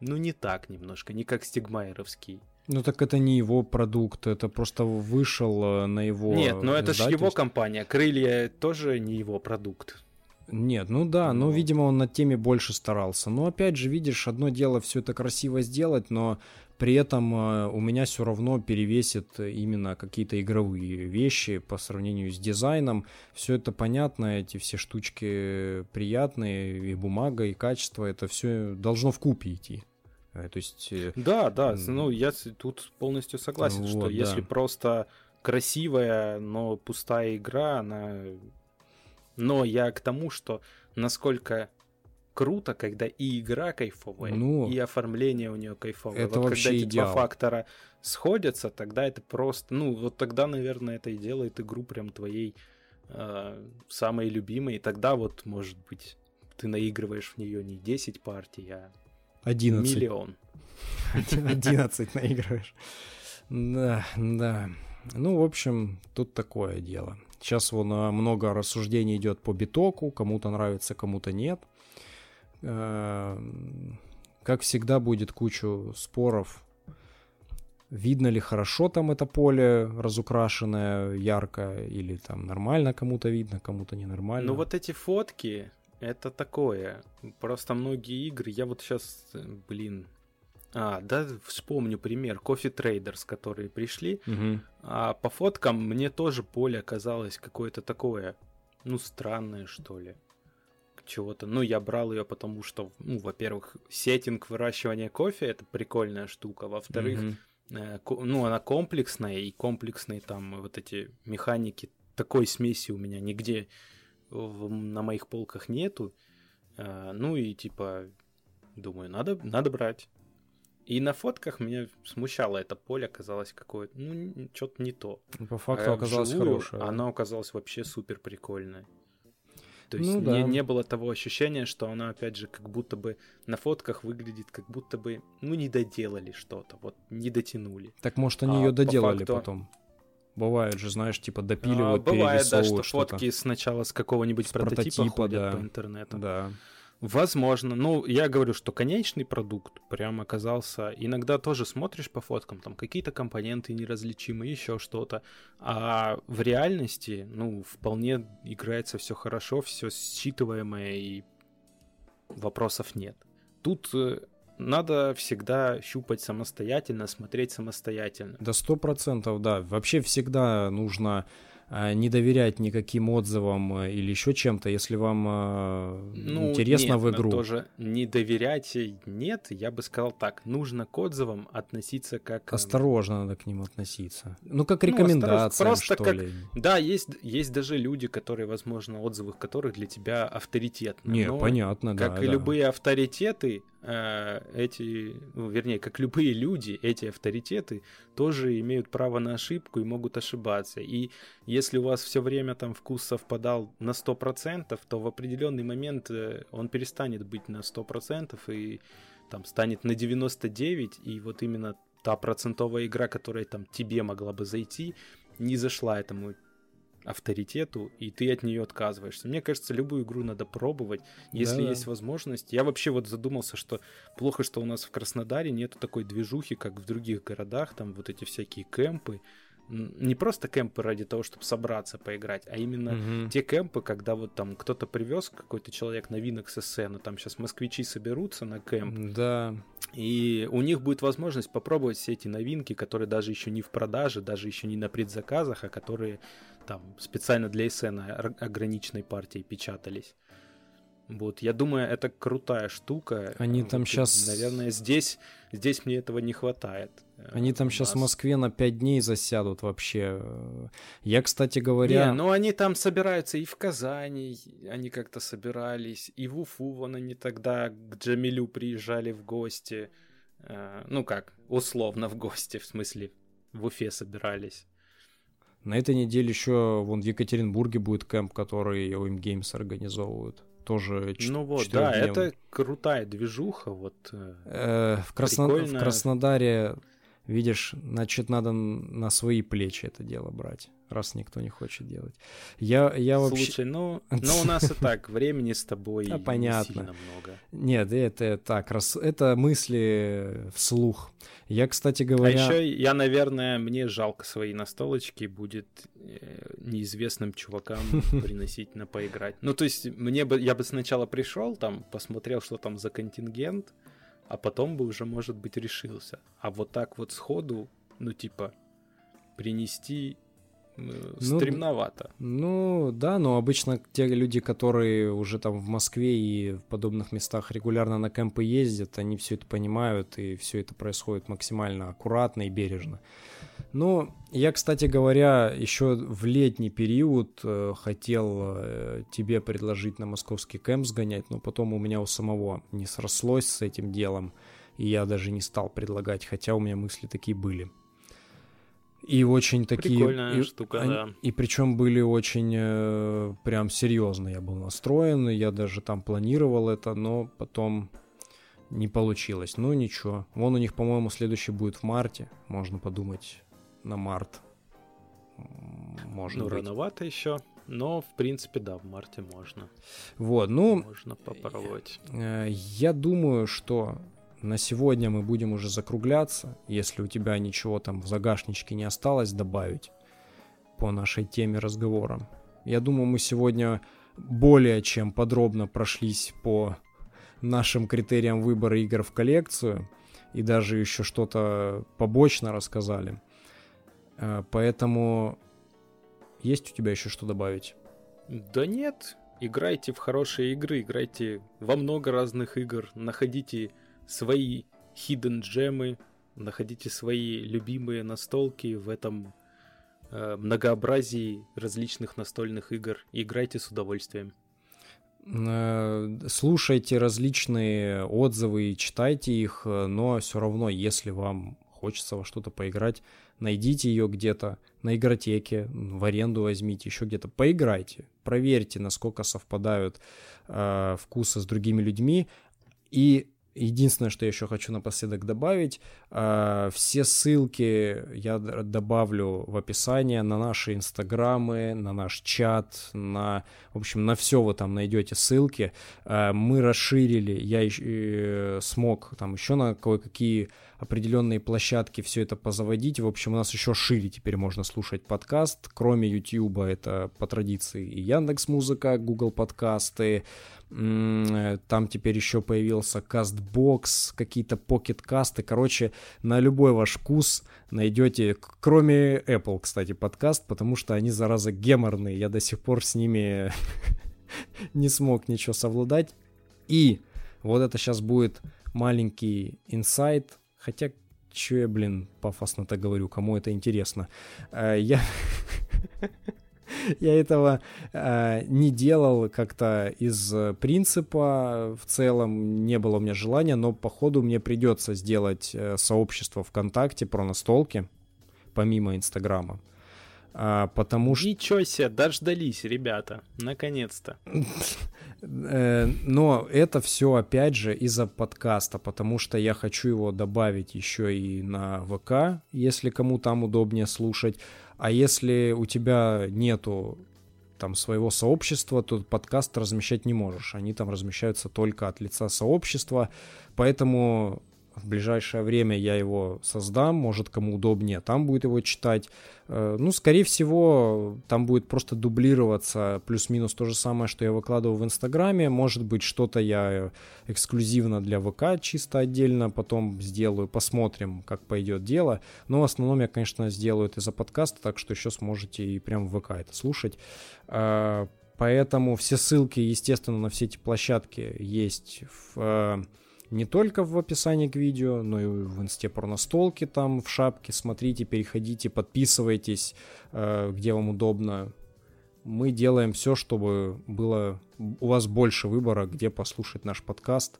ну не так немножко, не как Стигмайеровский. Ну так это не его продукт, это просто вышел э, на его. Нет, но это же его компания. Крылья тоже не его продукт. Нет, ну да, но, видимо, он над теми больше старался. Но опять же, видишь, одно дело все это красиво сделать, но при этом э, у меня все равно перевесит именно какие-то игровые вещи по сравнению с дизайном. Все это понятно, эти все штучки приятные, и бумага, и качество, это все должно в купе идти. Э, то есть... Э, да, да, ну я тут полностью согласен, вот, что да. если просто красивая, но пустая игра, она... Но я к тому, что насколько круто, когда и игра кайфовая, ну, и оформление у нее кайфовое. Это вот вообще когда эти идеал. два фактора сходятся, тогда это просто, ну вот тогда, наверное, это и делает игру прям твоей э, самой любимой, и тогда вот, может быть, ты наигрываешь в нее не 10 партий, а 11. миллион. 11 наигрываешь. Да, да. Ну, в общем, тут такое дело. Сейчас вон а, много рассуждений идет по битоку, кому-то нравится, кому-то нет. Эм, как всегда будет кучу споров. Видно ли хорошо там это поле разукрашенное, ярко, или там нормально кому-то видно, кому-то ненормально. Ну вот эти фотки, это такое. Просто многие игры, я вот сейчас, блин, а, да, вспомню пример. Coffee Traders, которые пришли. Угу. А по фоткам мне тоже поле оказалось какое-то такое, ну, странное, что ли чего-то. Ну, я брал ее, потому что, ну, во-первых, сеттинг выращивания кофе это прикольная штука. Во-вторых, mm-hmm. э, ну, она комплексная, и комплексные там вот эти механики такой смеси у меня нигде в, на моих полках нету. Э, ну и типа, думаю, надо, надо брать. И на фотках меня смущало это поле, оказалось какое-то, ну, что-то не то. По факту а оказалось хорошее. Оно оказалось вообще супер прикольное. То есть ну, да. не, не было того ощущения, что она, опять же, как будто бы на фотках выглядит, как будто бы, ну, не доделали что-то, вот, не дотянули. Так, может, они а, ее доделали по факту... потом? Бывает же, знаешь, типа допиливают, а, Бывает, да, что, что фотки сначала с какого-нибудь с прототипа, прототипа ходят да. по интернету. Да. Возможно. Ну, я говорю, что конечный продукт прям оказался... Иногда тоже смотришь по фоткам, там какие-то компоненты неразличимы, еще что-то. А в реальности, ну, вполне играется все хорошо, все считываемое, и вопросов нет. Тут э, надо всегда щупать самостоятельно, смотреть самостоятельно. Да сто процентов, да. Вообще всегда нужно не доверять никаким отзывам э, или еще чем-то, если вам э, ну, интересно нет, в игру. тоже не доверять нет, я бы сказал так, нужно к отзывам относиться как... Э, осторожно надо к ним относиться. Ну, как рекомендация, ну, просто что как... ли. Да, есть, есть даже люди, которые, возможно, отзывы которых для тебя авторитетны. Не, понятно, да. Как и да. любые авторитеты, Э, эти, ну, вернее, как любые люди, эти авторитеты тоже имеют право на ошибку и могут ошибаться. И если у вас все время там вкус совпадал на 100%, то в определенный момент э, он перестанет быть на 100% и там станет на 99%, и вот именно та процентовая игра, которая там тебе могла бы зайти, не зашла этому авторитету, и ты от нее отказываешься. Мне кажется, любую игру надо пробовать, если да, есть возможность. Я вообще вот задумался, что плохо, что у нас в Краснодаре нету такой движухи, как в других городах, там вот эти всякие кемпы, не просто кемпы ради того, чтобы собраться поиграть, а именно угу. те кемпы, когда вот там кто-то привез какой-то человек новинок с сцены, там сейчас москвичи соберутся на кемп. Да. И у них будет возможность попробовать все эти новинки, которые даже еще не в продаже, даже еще не на предзаказах, а которые там специально для СН ограниченной партии печатались. Вот, я думаю, это крутая штука. Они там вот, сейчас... Наверное, здесь, здесь мне этого не хватает. Они там сейчас в Москве на 5 дней засядут вообще. Я, кстати говоря... Не, ну они там собираются и в Казани, они как-то собирались, и в Уфу, вон они тогда к Джамилю приезжали в гости. Э, ну как, условно в гости, в смысле, в Уфе собирались. На этой неделе еще вон в Екатеринбурге будет кемп, который OM Games организовывают. Тоже Ну вот, да, это крутая движуха. Вот, э, э в, Красно... в Краснодаре, видишь, значит, надо на свои плечи это дело брать раз никто не хочет делать. Я, я вообще... Слушай, ну, [laughs] ну у нас и так времени с тобой а, понятно. сильно много. Нет, это так, раз, это мысли вслух. Я, кстати говоря... А еще я, наверное, мне жалко свои настолочки будет э, неизвестным чувакам [laughs] приносить на поиграть. Ну, то есть, мне бы, я бы сначала пришел, там, посмотрел, что там за контингент, а потом бы уже, может быть, решился. А вот так вот сходу, ну, типа, принести стремновато. Ну, да, но обычно те люди, которые уже там в Москве и в подобных местах регулярно на кемпы ездят, они все это понимают, и все это происходит максимально аккуратно и бережно. Ну, я, кстати говоря, еще в летний период э, хотел э, тебе предложить на московский кемп сгонять, но потом у меня у самого не срослось с этим делом, и я даже не стал предлагать, хотя у меня мысли такие были. И очень такие... Прикольная и, штука, они, да. И причем были очень э, прям серьезно я был настроен, и я даже там планировал это, но потом не получилось. Ну ничего. Вон у них, по-моему, следующий будет в марте. Можно подумать на март. Может ну, быть. рановато еще. Но, в принципе, да, в марте можно. Вот, ну... Можно попробовать. Э, я думаю, что на сегодня мы будем уже закругляться, если у тебя ничего там в загашничке не осталось добавить по нашей теме разговора. Я думаю, мы сегодня более чем подробно прошлись по нашим критериям выбора игр в коллекцию и даже еще что-то побочно рассказали. Э, поэтому есть у тебя еще что добавить? Да нет, играйте в хорошие игры, играйте во много разных игр, находите свои hidden джемы, находите свои любимые настолки в этом э, многообразии различных настольных игр. Играйте с удовольствием. Э, слушайте различные отзывы читайте их, э, но все равно, если вам хочется во что-то поиграть, найдите ее где-то на игротеке, в аренду возьмите, еще где-то, поиграйте, проверьте, насколько совпадают э, вкусы с другими людьми, и Единственное, что я еще хочу напоследок добавить, э, все ссылки я добавлю в описание на наши инстаграмы, на наш чат, на, в общем, на все вы там найдете ссылки. Э, мы расширили, я э, смог там еще на кое-какие определенные площадки все это позаводить. В общем, у нас еще шире теперь можно слушать подкаст. Кроме YouTube, это по традиции и Яндекс Музыка, Google подкасты, там теперь еще появился кастбокс, какие-то покет-касты. Короче, на любой ваш вкус найдете, кроме Apple, кстати, подкаст, потому что они, зараза, геморные. Я до сих пор с ними [laughs] не смог ничего совладать. И вот это сейчас будет маленький инсайт, хотя че я, блин, пафосно-то говорю, кому это интересно. Э, я... [laughs] [laughs] я этого э, не делал как-то из принципа в целом, не было у меня желания, но походу мне придется сделать э, сообщество ВКонтакте про настолки, помимо Инстаграма. А, потому что... Ничего себе, дождались, ребята, наконец-то. [laughs] Э, но это все, опять же, из-за подкаста, потому что я хочу его добавить еще и на ВК, если кому там удобнее слушать. А если у тебя нету там своего сообщества, то подкаст размещать не можешь. Они там размещаются только от лица сообщества. Поэтому в ближайшее время я его создам, может кому удобнее, там будет его читать. Э, ну, скорее всего, там будет просто дублироваться плюс-минус то же самое, что я выкладываю в Инстаграме. Может быть, что-то я эксклюзивно для ВК чисто отдельно потом сделаю, посмотрим, как пойдет дело. Но в основном я, конечно, сделаю это за подкаст, так что еще сможете и прям в ВК это слушать. Э, поэтому все ссылки, естественно, на все эти площадки есть в э, не только в описании к видео, но и в инсте про настолки там в шапке. Смотрите, переходите, подписывайтесь, э, где вам удобно. Мы делаем все, чтобы было у вас больше выбора, где послушать наш подкаст.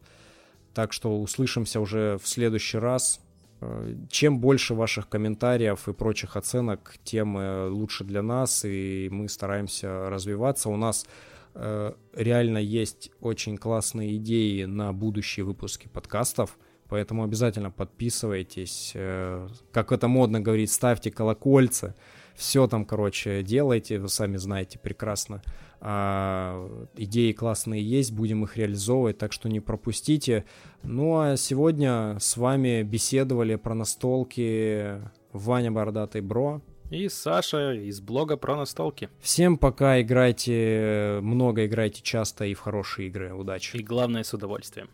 Так что услышимся уже в следующий раз. Э, чем больше ваших комментариев и прочих оценок, тем э, лучше для нас, и мы стараемся развиваться. У нас реально есть очень классные идеи на будущие выпуски подкастов, поэтому обязательно подписывайтесь. Э, как это модно говорить, ставьте колокольцы. Все там, короче, делайте, вы сами знаете прекрасно. А, идеи классные есть, будем их реализовывать, так что не пропустите. Ну а сегодня с вами беседовали про настолки Ваня Бородатый Бро. И Саша из блога про настолки. Всем пока, играйте много, играйте часто и в хорошие игры. Удачи. И главное, с удовольствием.